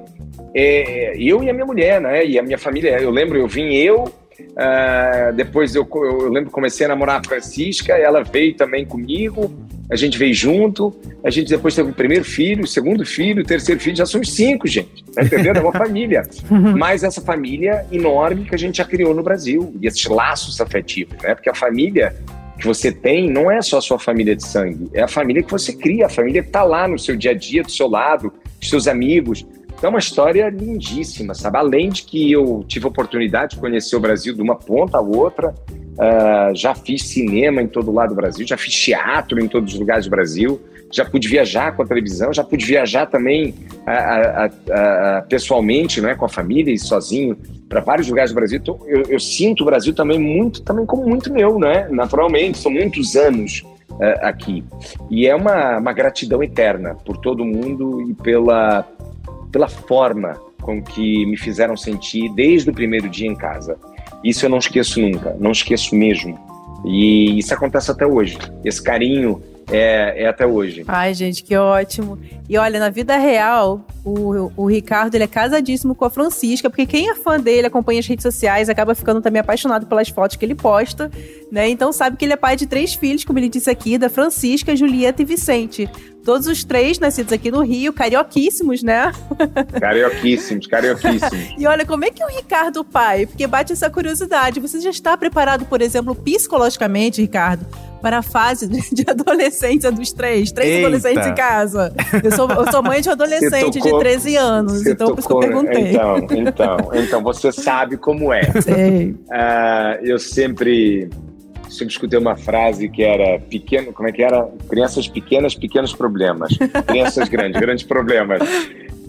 é eu e a minha mulher, né? E a minha família. Eu lembro, eu vim eu, ah, depois eu, eu, eu lembro que comecei a namorar a Francisca, ela veio também comigo, a gente veio junto, a gente depois teve o primeiro filho, o segundo filho, o terceiro filho, já somos cinco, gente. Tá entendendo? É uma família. Mas essa família enorme que a gente já criou no Brasil, e esses laços afetivos, né? Porque a família que você tem não é só a sua família de sangue, é a família que você cria, a família que está lá no seu dia a dia, do seu lado, dos seus amigos. Então é uma história lindíssima, sabe? Além de que eu tive a oportunidade de conhecer o Brasil de uma ponta a outra, ah, já fiz cinema em todo lado do Brasil, já fiz teatro em todos os lugares do Brasil, já pude viajar com a televisão, já pude viajar também ah, ah, ah, pessoalmente, né, com a família e sozinho para vários lugares do Brasil. Então, eu, eu sinto o Brasil também muito, também como muito meu, né? Naturalmente, são muitos anos ah, aqui e é uma, uma gratidão eterna por todo mundo e pela pela forma com que me fizeram sentir desde o primeiro dia em casa. Isso eu não esqueço nunca, não esqueço mesmo. E isso acontece até hoje. Esse carinho é, é até hoje. Ai, gente, que ótimo. E olha, na vida real, o, o Ricardo ele é casadíssimo com a Francisca, porque quem é fã dele, acompanha as redes sociais, acaba ficando também apaixonado pelas fotos que ele posta, né? Então sabe que ele é pai de três filhos, como ele disse aqui, da Francisca, Julieta e Vicente. Todos os três nascidos aqui no Rio, carioquíssimos, né? Carioquíssimos, carioquíssimos. e olha, como é que é o Ricardo pai? Porque bate essa curiosidade. Você já está preparado, por exemplo, psicologicamente, Ricardo, para a fase de adolescência dos três? Três Eita. adolescentes em casa. Eu sou, eu sou mãe de um adolescente tocou- de 13 anos, Você então por isso que eu tocou- perguntei. Então, então, então, você sabe como é. Sei. Ah, eu sempre, sempre escutei uma frase que era pequeno, como é que era? Crianças pequenas, pequenos problemas. Crianças grandes, grandes problemas.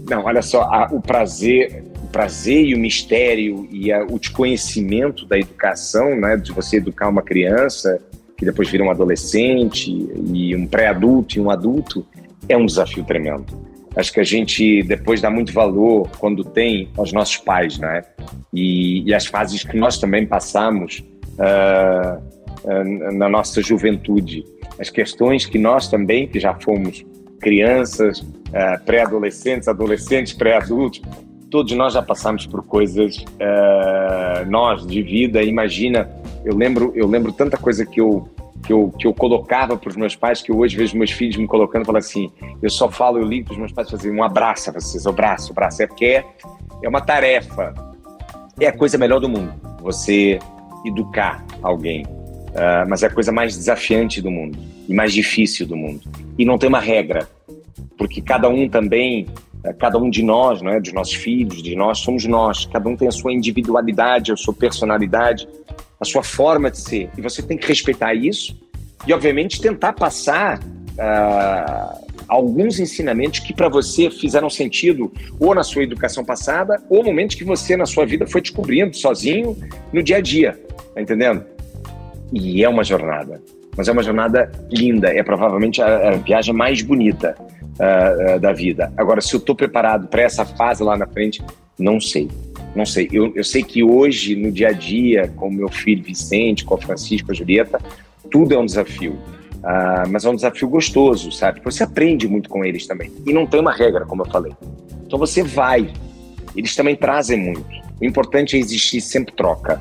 Não, olha só, a- o prazer, o prazer e o mistério e a- o desconhecimento da educação, né, de você educar uma criança que depois vira um adolescente e um pré-adulto e um adulto, é um desafio tremendo. Acho que a gente depois dá muito valor quando tem aos nossos pais, né? E, e as fases que nós também passamos ah, na nossa juventude, as questões que nós também, que já fomos crianças, ah, pré-adolescentes, adolescentes, pré-adultos, todos nós já passamos por coisas ah, nós de vida. Imagina, eu lembro, eu lembro tanta coisa que eu que eu, que eu colocava para os meus pais, que eu hoje vejo meus filhos me colocando falo assim, eu só falo, eu ligo para os meus pais fazer um abraço a vocês, abraço, abraço, é porque é, é uma tarefa, é a coisa melhor do mundo, você educar alguém, Ah, mas é a coisa mais desafiante do mundo e mais difícil do mundo. E não tem uma regra, porque cada um também, eh, cada um de nós, né, dos nossos filhos, de nós, somos nós, cada um tem a sua individualidade, a sua personalidade, a sua forma de ser. E você tem que respeitar isso e, obviamente, tentar passar ah, alguns ensinamentos que para você fizeram sentido ou na sua educação passada ou momentos que você na sua vida foi descobrindo sozinho no dia a dia, tá entendendo? E é uma jornada, mas é uma jornada linda, é provavelmente a, a viagem mais bonita ah, ah, da vida. Agora, se eu estou preparado para essa fase lá na frente, não sei. Não sei. Eu, eu sei que hoje, no dia a dia, com o meu filho Vicente, com a Francisco, com a Julieta, tudo é um desafio. Ah, mas é um desafio gostoso, sabe? Você aprende muito com eles também. E não tem uma regra, como eu falei. Então você vai. Eles também trazem muito. O importante é existir sempre troca.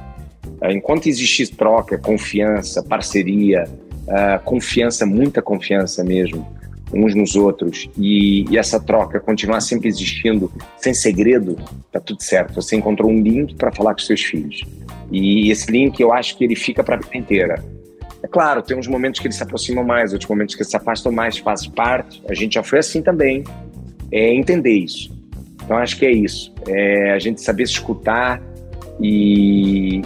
Ah, Enquanto existir troca, confiança, parceria, ah, confiança, muita confiança mesmo, uns nos outros, e, e essa troca continuar sempre existindo, sem segredo, tá tudo certo. Você encontrou um link para falar com seus filhos. E esse link eu acho que ele fica para a vida inteira. É claro, tem uns momentos que eles se aproximam mais, outros momentos que eles se afastam mais, faz parte. A gente já foi assim também. É entender isso. Então acho que é isso. É a gente saber se escutar e,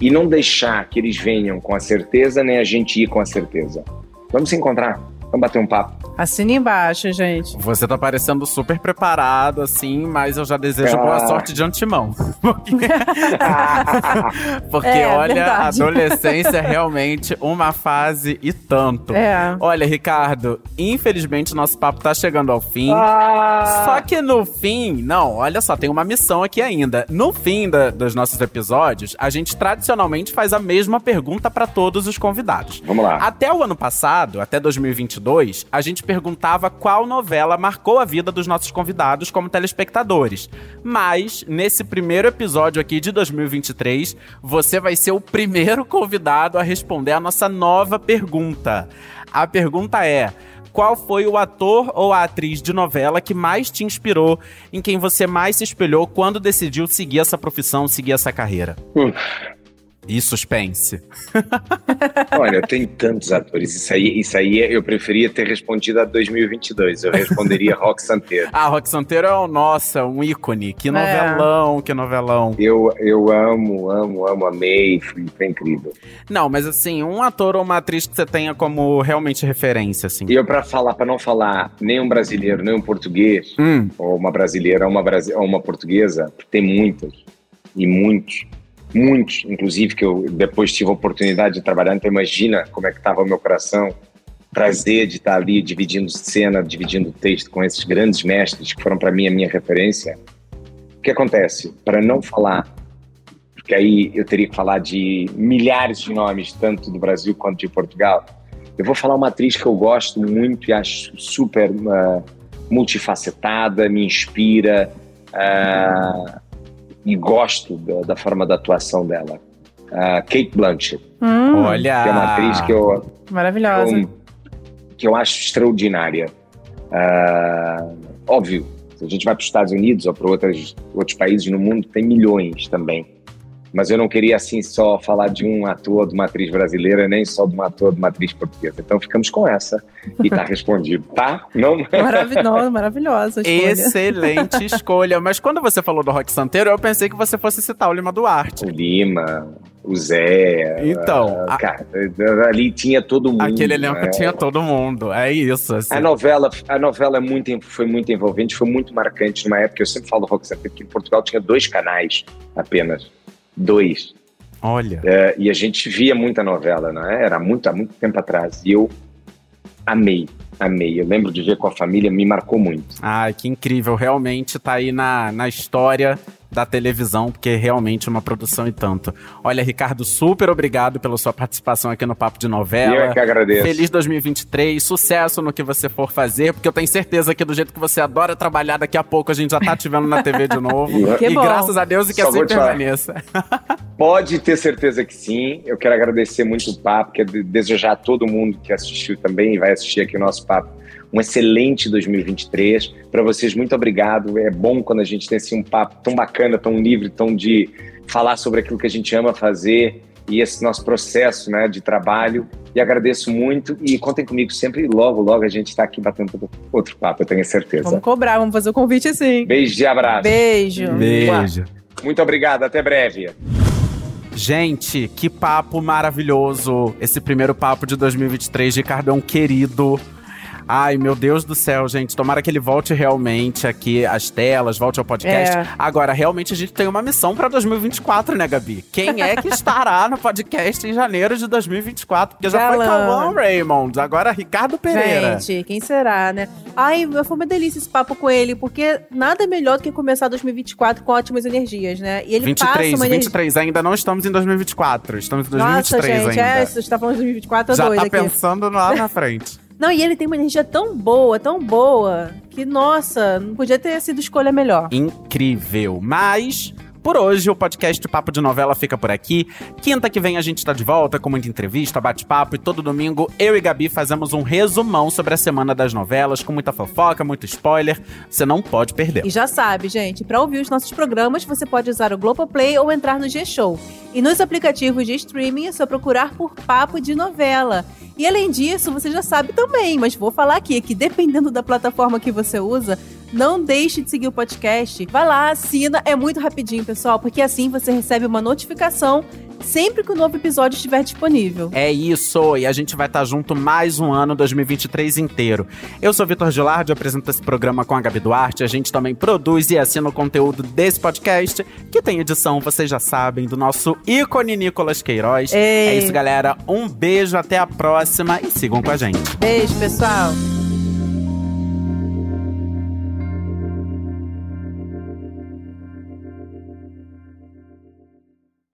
e não deixar que eles venham com a certeza, nem a gente ir com a certeza. Vamos se encontrar, vamos bater um papo. Assina embaixo, gente. Você tá parecendo super preparado, assim, mas eu já desejo Ah. boa sorte de antemão. Porque, Porque, É, olha, a verdade. adolescência é realmente uma fase e tanto. É. Olha, Ricardo, infelizmente nosso papo tá chegando ao fim. Ah! Só que no fim, não, olha só, tem uma missão aqui ainda. No fim da- dos nossos episódios, a gente tradicionalmente faz a mesma pergunta pra todos os convidados. Vamos lá. Até o ano passado, até 2022, a gente perguntava qual novela marcou a vida dos nossos convidados como telespectadores. Mas, nesse primeiro episódio aqui de 2023, você vai ser o primeiro convidado a responder a nossa nova pergunta. A pergunta é. Qual foi o ator ou a atriz de novela que mais te inspirou, em quem você mais se espelhou quando decidiu seguir essa profissão, seguir essa carreira? Hum. E suspense. Olha, tem tantos atores. Isso aí, isso aí eu preferia ter respondido a 2022. Eu responderia Rock Santeiro. Ah, Rock Santeiro é o nossa, um ícone. Que novelão, que novelão. Eu, eu amo, amo, amo, amei. Foi, foi incrível. Não, mas assim, um ator ou uma atriz que você tenha como realmente referência, assim. E eu, para falar, para não falar nem um brasileiro, nem um português, Hum, ou uma brasileira, ou uma, brasi ou uma portuguesa, tem muitas. E muitos. Muitos, inclusive, que eu depois tive a oportunidade de trabalhar. Então, imagina como é que estava o meu coração. Prazer de estar ali dividindo cena, dividindo texto com esses grandes mestres que foram para mim a minha referência. O que acontece? Para não falar, porque aí eu teria que falar de milhares de nomes, tanto do Brasil quanto de Portugal, eu vou falar uma atriz que eu gosto muito e acho super ah, multifacetada, me inspira ah, e gosto da, da forma da atuação dela. Ah, Kate Blanchett, Hum, olha. que é uma atriz que eu, maravilhosa. eu, que eu acho extraordinária. Uh, óbvio, se a gente vai para os Estados Unidos ou para outros, outros países no mundo, tem milhões também. Mas eu não queria, assim, só falar de um ator de uma atriz brasileira, nem só de um ator de uma atriz portuguesa. Então ficamos com essa e tá respondido, tá? Não... Maravilhosa, maravilhosa escolha. Excelente escolha. Mas quando você falou do Rock Santeiro, eu pensei que você fosse citar o Lima Duarte. O Lima, o Zé. Então. Uh, cara, ali tinha todo mundo. Aquele elenco né? tinha todo mundo. É isso. Assim. A novela, a novela é muito, foi muito envolvente, foi muito marcante numa época. Eu sempre falo do Rock Santeiro, que em Portugal tinha dois canais apenas. Dois. Olha. É, e a gente via muita novela, não é? Era muito, há muito tempo atrás. E eu amei, amei. Eu lembro de ver com a família, me marcou muito. Ai, que incrível. Realmente tá aí na, na história da televisão, porque é realmente uma produção e tanto. Olha, Ricardo, super obrigado pela sua participação aqui no Papo de Novela. Eu é que agradeço. Feliz 2023, sucesso no que você for fazer, porque eu tenho certeza que do jeito que você adora trabalhar, daqui a pouco a gente já tá te vendo na TV de novo. e bom. graças a Deus e que Só assim permaneça. Pode ter certeza que sim. Eu quero agradecer muito o papo, quero desejar a todo mundo que assistiu também e vai assistir aqui o nosso papo um excelente 2023. Para vocês, muito obrigado. É bom quando a gente tem assim, um papo tão bacana, tão livre, tão de falar sobre aquilo que a gente ama fazer e esse nosso processo né, de trabalho. E agradeço muito e contem comigo sempre. Logo, logo a gente está aqui batendo outro papo, eu tenho certeza. Vamos cobrar, vamos fazer o convite sim. Beijo e abraço. Beijo. Beijo. Muito obrigado, até breve. Gente, que papo maravilhoso. Esse primeiro papo de 2023, Ricardo é um querido. Ai, meu Deus do céu, gente. Tomara que ele volte realmente aqui às telas, volte ao podcast. É. Agora, realmente, a gente tem uma missão pra 2024, né, Gabi? Quem é que estará no podcast em janeiro de 2024? Porque já Galã. foi Cauã Raymond, agora Ricardo Pereira. Gente, quem será, né? Ai, foi uma delícia esse papo com ele, porque nada é melhor do que começar 2024 com ótimas energias, né? E ele 23, passa uma 23, energia... ainda não estamos em 2024, estamos em 2023 Nossa, gente, ainda. É, você está falando de 2024, eu Já doida tá aqui. pensando lá na frente. Não, e ele tem uma energia tão boa, tão boa, que, nossa, não podia ter sido escolha melhor. Incrível. Mas por hoje, o podcast Papo de Novela fica por aqui. Quinta que vem a gente tá de volta com muita entrevista, bate-papo e todo domingo eu e Gabi fazemos um resumão sobre a semana das novelas, com muita fofoca, muito spoiler. Você não pode perder. E já sabe, gente, para ouvir os nossos programas, você pode usar o Globoplay ou entrar no G-Show. E nos aplicativos de streaming é só procurar por Papo de Novela. E além disso, você já sabe também, mas vou falar aqui que dependendo da plataforma que você usa, não deixe de seguir o podcast. Vai lá, assina, é muito rapidinho, pessoal, porque assim você recebe uma notificação sempre que o novo episódio estiver disponível. É isso, e a gente vai estar junto mais um ano 2023 inteiro. Eu sou Vitor Gilardi, apresento esse programa com a Gabi Duarte. A gente também produz e assina o conteúdo desse podcast, que tem edição, vocês já sabem, do nosso ícone Nicolas Queiroz. Ei. É isso, galera. Um beijo, até a próxima e sigam com a gente. Beijo, pessoal.